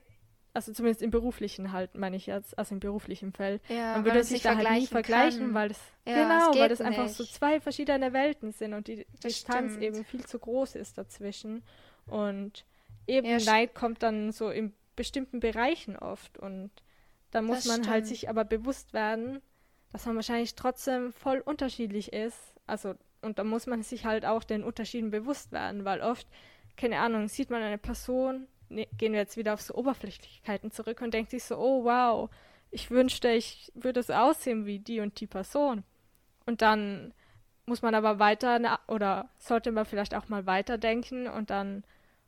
Speaker 3: also zumindest im beruflichen halt, meine ich jetzt, also im beruflichen Feld,
Speaker 1: Ja,
Speaker 3: man würde sich da halt nie
Speaker 1: vergleichen kann.
Speaker 3: weil das
Speaker 1: Ja,
Speaker 3: genau,
Speaker 1: es
Speaker 3: weil das einfach so zwei verschiedene Welten sind und die
Speaker 1: Das
Speaker 3: Distanz
Speaker 1: stimmt.
Speaker 3: eben viel zu groß ist dazwischen und eben
Speaker 1: Ja,
Speaker 3: Neid kommt dann so in bestimmten Bereichen oft und da muss
Speaker 1: Das
Speaker 3: man halt
Speaker 1: stimmt.
Speaker 3: sich aber bewusst werden, dass man wahrscheinlich trotzdem voll unterschiedlich ist. Also und da muss man sich halt auch den Unterschieden bewusst werden, weil oft keine Ahnung, sieht man eine Person, ne, gehen wir jetzt wieder auf so Oberflächlichkeiten zurück und denkt sich so, oh wow, ich wünschte, ich würde so aussehen wie die und die Person. Und dann muss man aber weiter oder sollte man vielleicht auch mal weiterdenken und dann,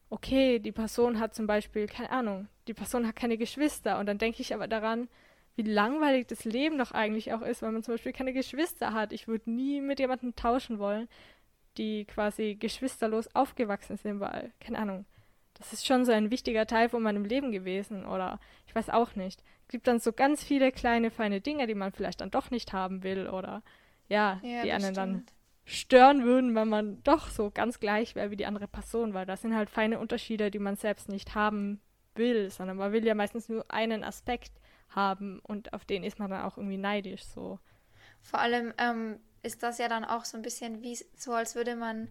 Speaker 3: okay, die Person hat zum Beispiel, keine Ahnung, die Person hat keine Geschwister und dann denke ich aber daran, wie langweilig das Leben doch eigentlich auch ist, wenn man zum Beispiel keine Geschwister hat. Ich würde nie mit jemandem tauschen wollen, die quasi geschwisterlos aufgewachsen sind, weil, keine Ahnung, das ist schon so ein wichtiger Teil von meinem Leben gewesen oder ich weiß auch nicht. Es gibt dann so ganz viele kleine, feine Dinge, die man vielleicht dann doch nicht haben will oder ja, ja die einen stimmt. dann stören würden, wenn man doch so ganz gleich wäre wie die andere Person, weil das sind halt feine Unterschiede, die man selbst nicht haben will, sondern man will ja meistens nur einen Aspekt haben und auf den ist man dann auch irgendwie neidisch so.
Speaker 1: Vor allem ähm, ist das ja dann auch so ein bisschen wie so, als würde man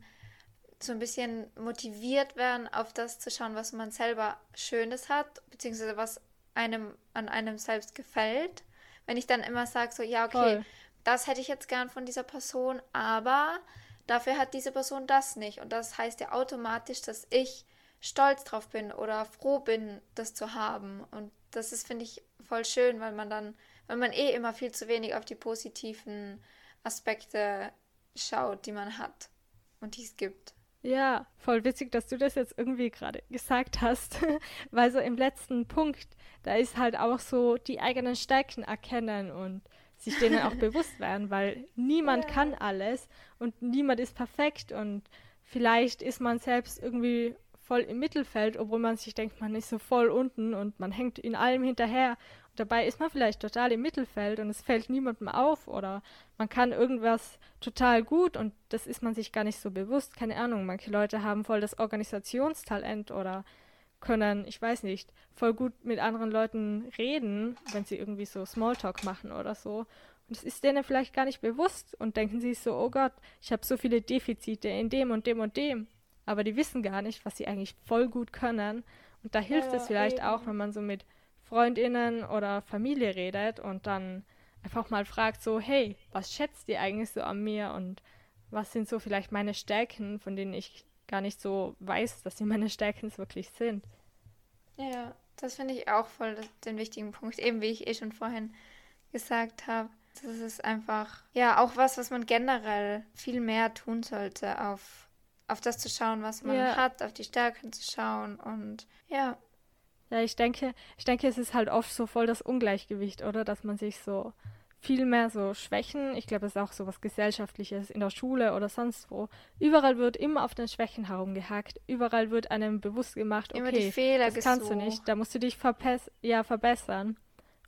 Speaker 1: so ein bisschen motiviert werden, auf das zu schauen, was man selber Schönes hat, beziehungsweise was einem an einem selbst gefällt. Wenn ich dann immer sage, so, ja, okay, Voll. das hätte ich jetzt gern von dieser Person, aber dafür hat diese Person das nicht. Und das heißt ja automatisch, dass ich stolz drauf bin oder froh bin, das zu haben. Und das ist, finde ich, voll schön, weil man dann, weil man eh immer viel zu wenig auf die positiven Aspekte schaut, die man hat und die es gibt.
Speaker 3: Ja, voll witzig, dass du das jetzt irgendwie gerade gesagt hast, *laughs* weil so im letzten Punkt, da ist halt auch so die eigenen Stärken erkennen und sich denen auch *laughs* bewusst werden, weil niemand ja. kann alles und niemand ist perfekt und vielleicht ist man selbst irgendwie voll im Mittelfeld, obwohl man sich denkt, man ist so voll unten und man hängt in allem hinterher. Und dabei ist man vielleicht total im Mittelfeld und es fällt niemandem auf oder man kann irgendwas total gut und das ist man sich gar nicht so bewusst. Keine Ahnung, manche Leute haben voll das Organisationstalent oder können, ich weiß nicht, voll gut mit anderen Leuten reden, wenn sie irgendwie so Smalltalk machen oder so. Und es ist denen vielleicht gar nicht bewusst und denken sie so, oh Gott, ich habe so viele Defizite in dem und dem und dem aber die wissen gar nicht, was sie eigentlich voll gut können. Und da hilft ja, es vielleicht eben. auch, wenn man so mit Freundinnen oder Familie redet und dann einfach mal fragt so, hey, was schätzt ihr eigentlich so an mir und was sind so vielleicht meine Stärken, von denen ich gar nicht so weiß, dass sie meine Stärken *laughs* wirklich sind.
Speaker 1: Ja, das finde ich auch voll den wichtigen Punkt, eben wie ich eh schon vorhin gesagt habe. Das ist einfach, ja, auch was, was man generell viel mehr tun sollte auf auf das zu schauen, was man ja. hat, auf die Stärken zu schauen und ja.
Speaker 3: Ja, ich denke, ich denke, es ist halt oft so voll das Ungleichgewicht, oder? Dass man sich so viel mehr so Schwächen, ich glaube, es ist auch so was Gesellschaftliches in der Schule oder sonst wo. Überall wird immer auf den Schwächen herumgehackt. Überall wird einem bewusst gemacht, okay, immer die Fehler das gesucht. kannst du nicht, da musst du dich ja, verbessern.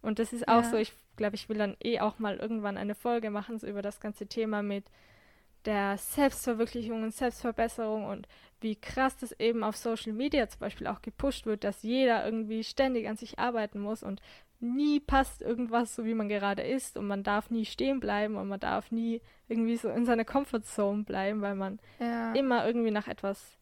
Speaker 3: Und das ist auch ja. so, ich glaube, ich will dann eh auch mal irgendwann eine Folge machen, so über das ganze Thema mit der Selbstverwirklichung und Selbstverbesserung und wie krass das eben auf Social Media zum Beispiel auch gepusht wird, dass jeder irgendwie ständig an sich arbeiten muss und nie passt irgendwas so, wie man gerade ist und man darf nie stehen bleiben und man darf nie irgendwie so in seiner Comfortzone bleiben, weil man ja. immer irgendwie nach etwas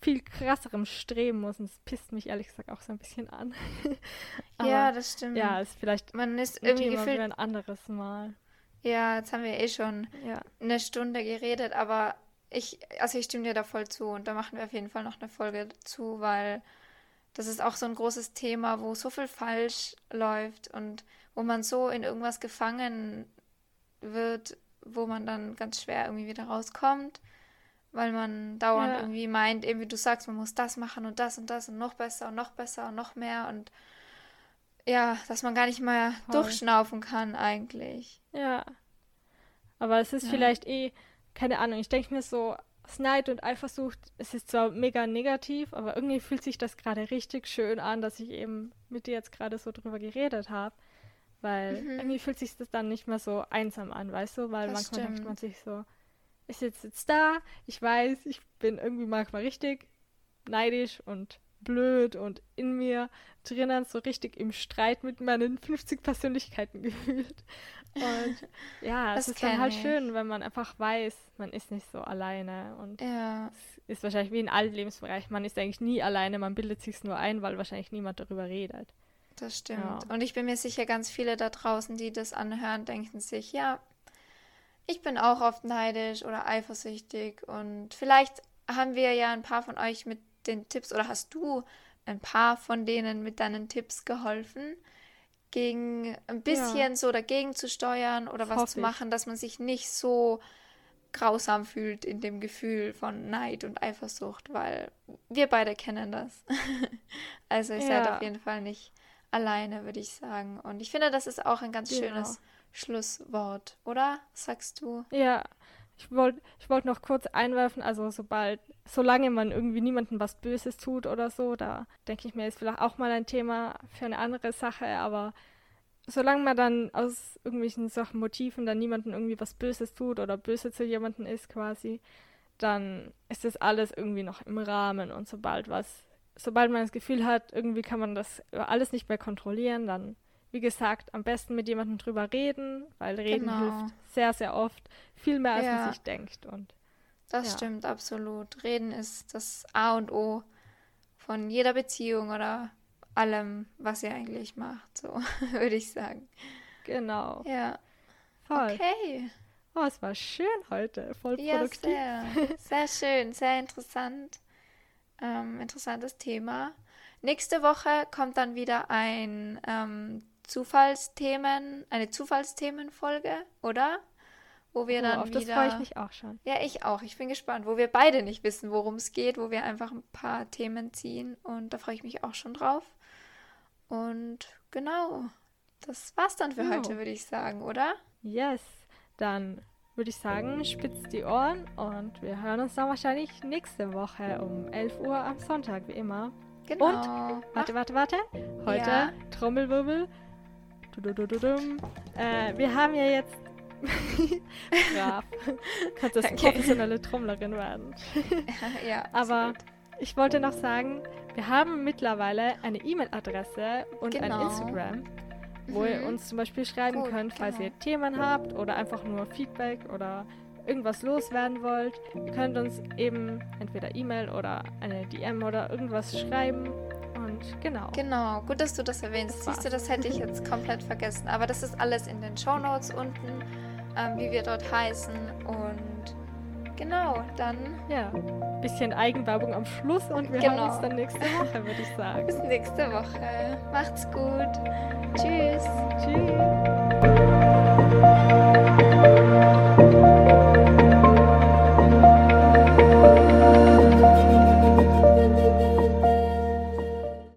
Speaker 3: viel krasserem streben muss und das pisst mich ehrlich gesagt auch so ein bisschen an. *laughs*
Speaker 1: ja, das stimmt.
Speaker 3: Ja, ist vielleicht
Speaker 1: man ist irgendwie
Speaker 3: Thema gefühlt ein anderes Mal.
Speaker 1: Ja, jetzt haben wir eh schon ja. eine Stunde geredet, aber ich, also ich stimme dir da voll zu und da machen wir auf jeden Fall noch eine Folge zu, weil das ist auch so ein großes Thema, wo so viel falsch läuft und wo man so in irgendwas gefangen wird, wo man dann ganz schwer irgendwie wieder rauskommt, weil man dauernd ja. irgendwie meint, eben wie du sagst, man muss das machen und das und das und noch besser und noch besser und noch mehr und ja, dass man gar nicht mal Voll. durchschnaufen kann eigentlich.
Speaker 3: Ja. Aber es ist ja. vielleicht eh, keine Ahnung, ich denke mir so, Neid und Eifersucht, es ist zwar mega negativ, aber irgendwie fühlt sich das gerade richtig schön an, dass ich eben mit dir jetzt gerade so drüber geredet habe. Weil mhm. irgendwie fühlt sich das dann nicht mehr so einsam an, weißt du? Weil das manchmal stimmt. denkt man sich so, ich sitze jetzt da, ich weiß, ich bin irgendwie manchmal richtig neidisch und blöd und in mir drinnen so richtig im Streit mit meinen *laughs* 50 Persönlichkeiten gefühlt. Und *laughs* ja, das es ist dann halt ich. schön, wenn man einfach weiß, man ist nicht so alleine. Und
Speaker 1: ja.
Speaker 3: es ist wahrscheinlich wie in allen Lebensbereichen, man ist eigentlich nie alleine, man bildet sich nur ein, weil wahrscheinlich niemand darüber redet.
Speaker 1: Das stimmt. Ja. Und ich bin mir sicher, ganz viele da draußen, die das anhören, denken sich, ja, ich bin auch oft neidisch oder eifersüchtig und vielleicht haben wir ja ein paar von euch mit den Tipps oder hast du ein paar von denen mit deinen Tipps geholfen? gegen ein bisschen ja. so dagegen zu steuern oder das was zu machen, dass man sich nicht so grausam fühlt in dem Gefühl von Neid und Eifersucht, weil wir beide kennen das. *laughs* also ihr ja. seid auf jeden Fall nicht alleine, würde ich sagen. Und ich finde, das ist auch ein ganz genau. schönes Schlusswort, oder? Sagst du?
Speaker 3: Ja. Ich wollte ich wollt noch kurz einwerfen, also sobald, solange man irgendwie niemandem was Böses tut oder so, da denke ich mir, ist vielleicht auch mal ein Thema für eine andere Sache, aber solange man dann aus irgendwelchen Sachen Motiven dann niemandem irgendwie was Böses tut oder böse zu jemandem ist quasi, dann ist das alles irgendwie noch im Rahmen und sobald was, sobald man das Gefühl hat, irgendwie kann man das alles nicht mehr kontrollieren, dann, wie gesagt, am besten mit jemandem drüber reden, weil reden genau. hilft sehr, sehr oft viel mehr, als ja. man sich denkt und
Speaker 1: das ja. stimmt absolut. Reden ist das A und O von jeder Beziehung oder allem, was ihr eigentlich macht, so *laughs* würde ich sagen.
Speaker 3: Genau.
Speaker 1: Ja. Voll. Okay.
Speaker 3: Oh, es war schön heute, voll produktiv.
Speaker 1: Ja, sehr, *laughs* sehr schön, sehr interessant. Ähm, interessantes Thema. Nächste Woche kommt dann wieder ein ähm, Zufallsthemen, eine Zufallsthemenfolge, oder? Wo wir oh, dann
Speaker 3: auf
Speaker 1: wieder.
Speaker 3: Das freue ich mich auch schon.
Speaker 1: Ja, ich auch. Ich bin gespannt, wo wir beide nicht wissen, worum es geht, wo wir einfach ein paar Themen ziehen und da freue ich mich auch schon drauf. Und genau, das war's dann für jo. heute, würde ich sagen, oder?
Speaker 3: Yes, dann würde ich sagen, spitzt die Ohren und wir hören uns dann wahrscheinlich nächste Woche um 11 Uhr am Sonntag, wie immer. Genau. Und, warte, warte, warte, heute ja. Trommelwirbel. Äh, wir haben ja jetzt *laughs* Brav. Kannst das okay. professionelle Trommlerin werden. *laughs*
Speaker 1: ja,
Speaker 3: Aber ich wollte noch sagen, wir haben mittlerweile eine E-Mail-Adresse und genau. ein Instagram, wo mhm. ihr uns zum Beispiel schreiben Gut, könnt, falls genau. ihr Themen habt oder einfach nur Feedback oder irgendwas loswerden wollt. Ihr könnt uns eben entweder E-Mail oder eine DM oder irgendwas schreiben genau.
Speaker 1: Genau, gut, dass du das erwähnst. Siehst du, das hätte ich jetzt komplett vergessen. Aber das ist alles in den Show Notes unten, ähm, wie wir dort heißen. Und genau, dann.
Speaker 3: Ja, bisschen Eigenwerbung am Schluss und wir genau. haben uns dann nächste Woche, würde ich sagen. *laughs*
Speaker 1: Bis nächste Woche. Macht's gut. Tschüss.
Speaker 3: Tschüss.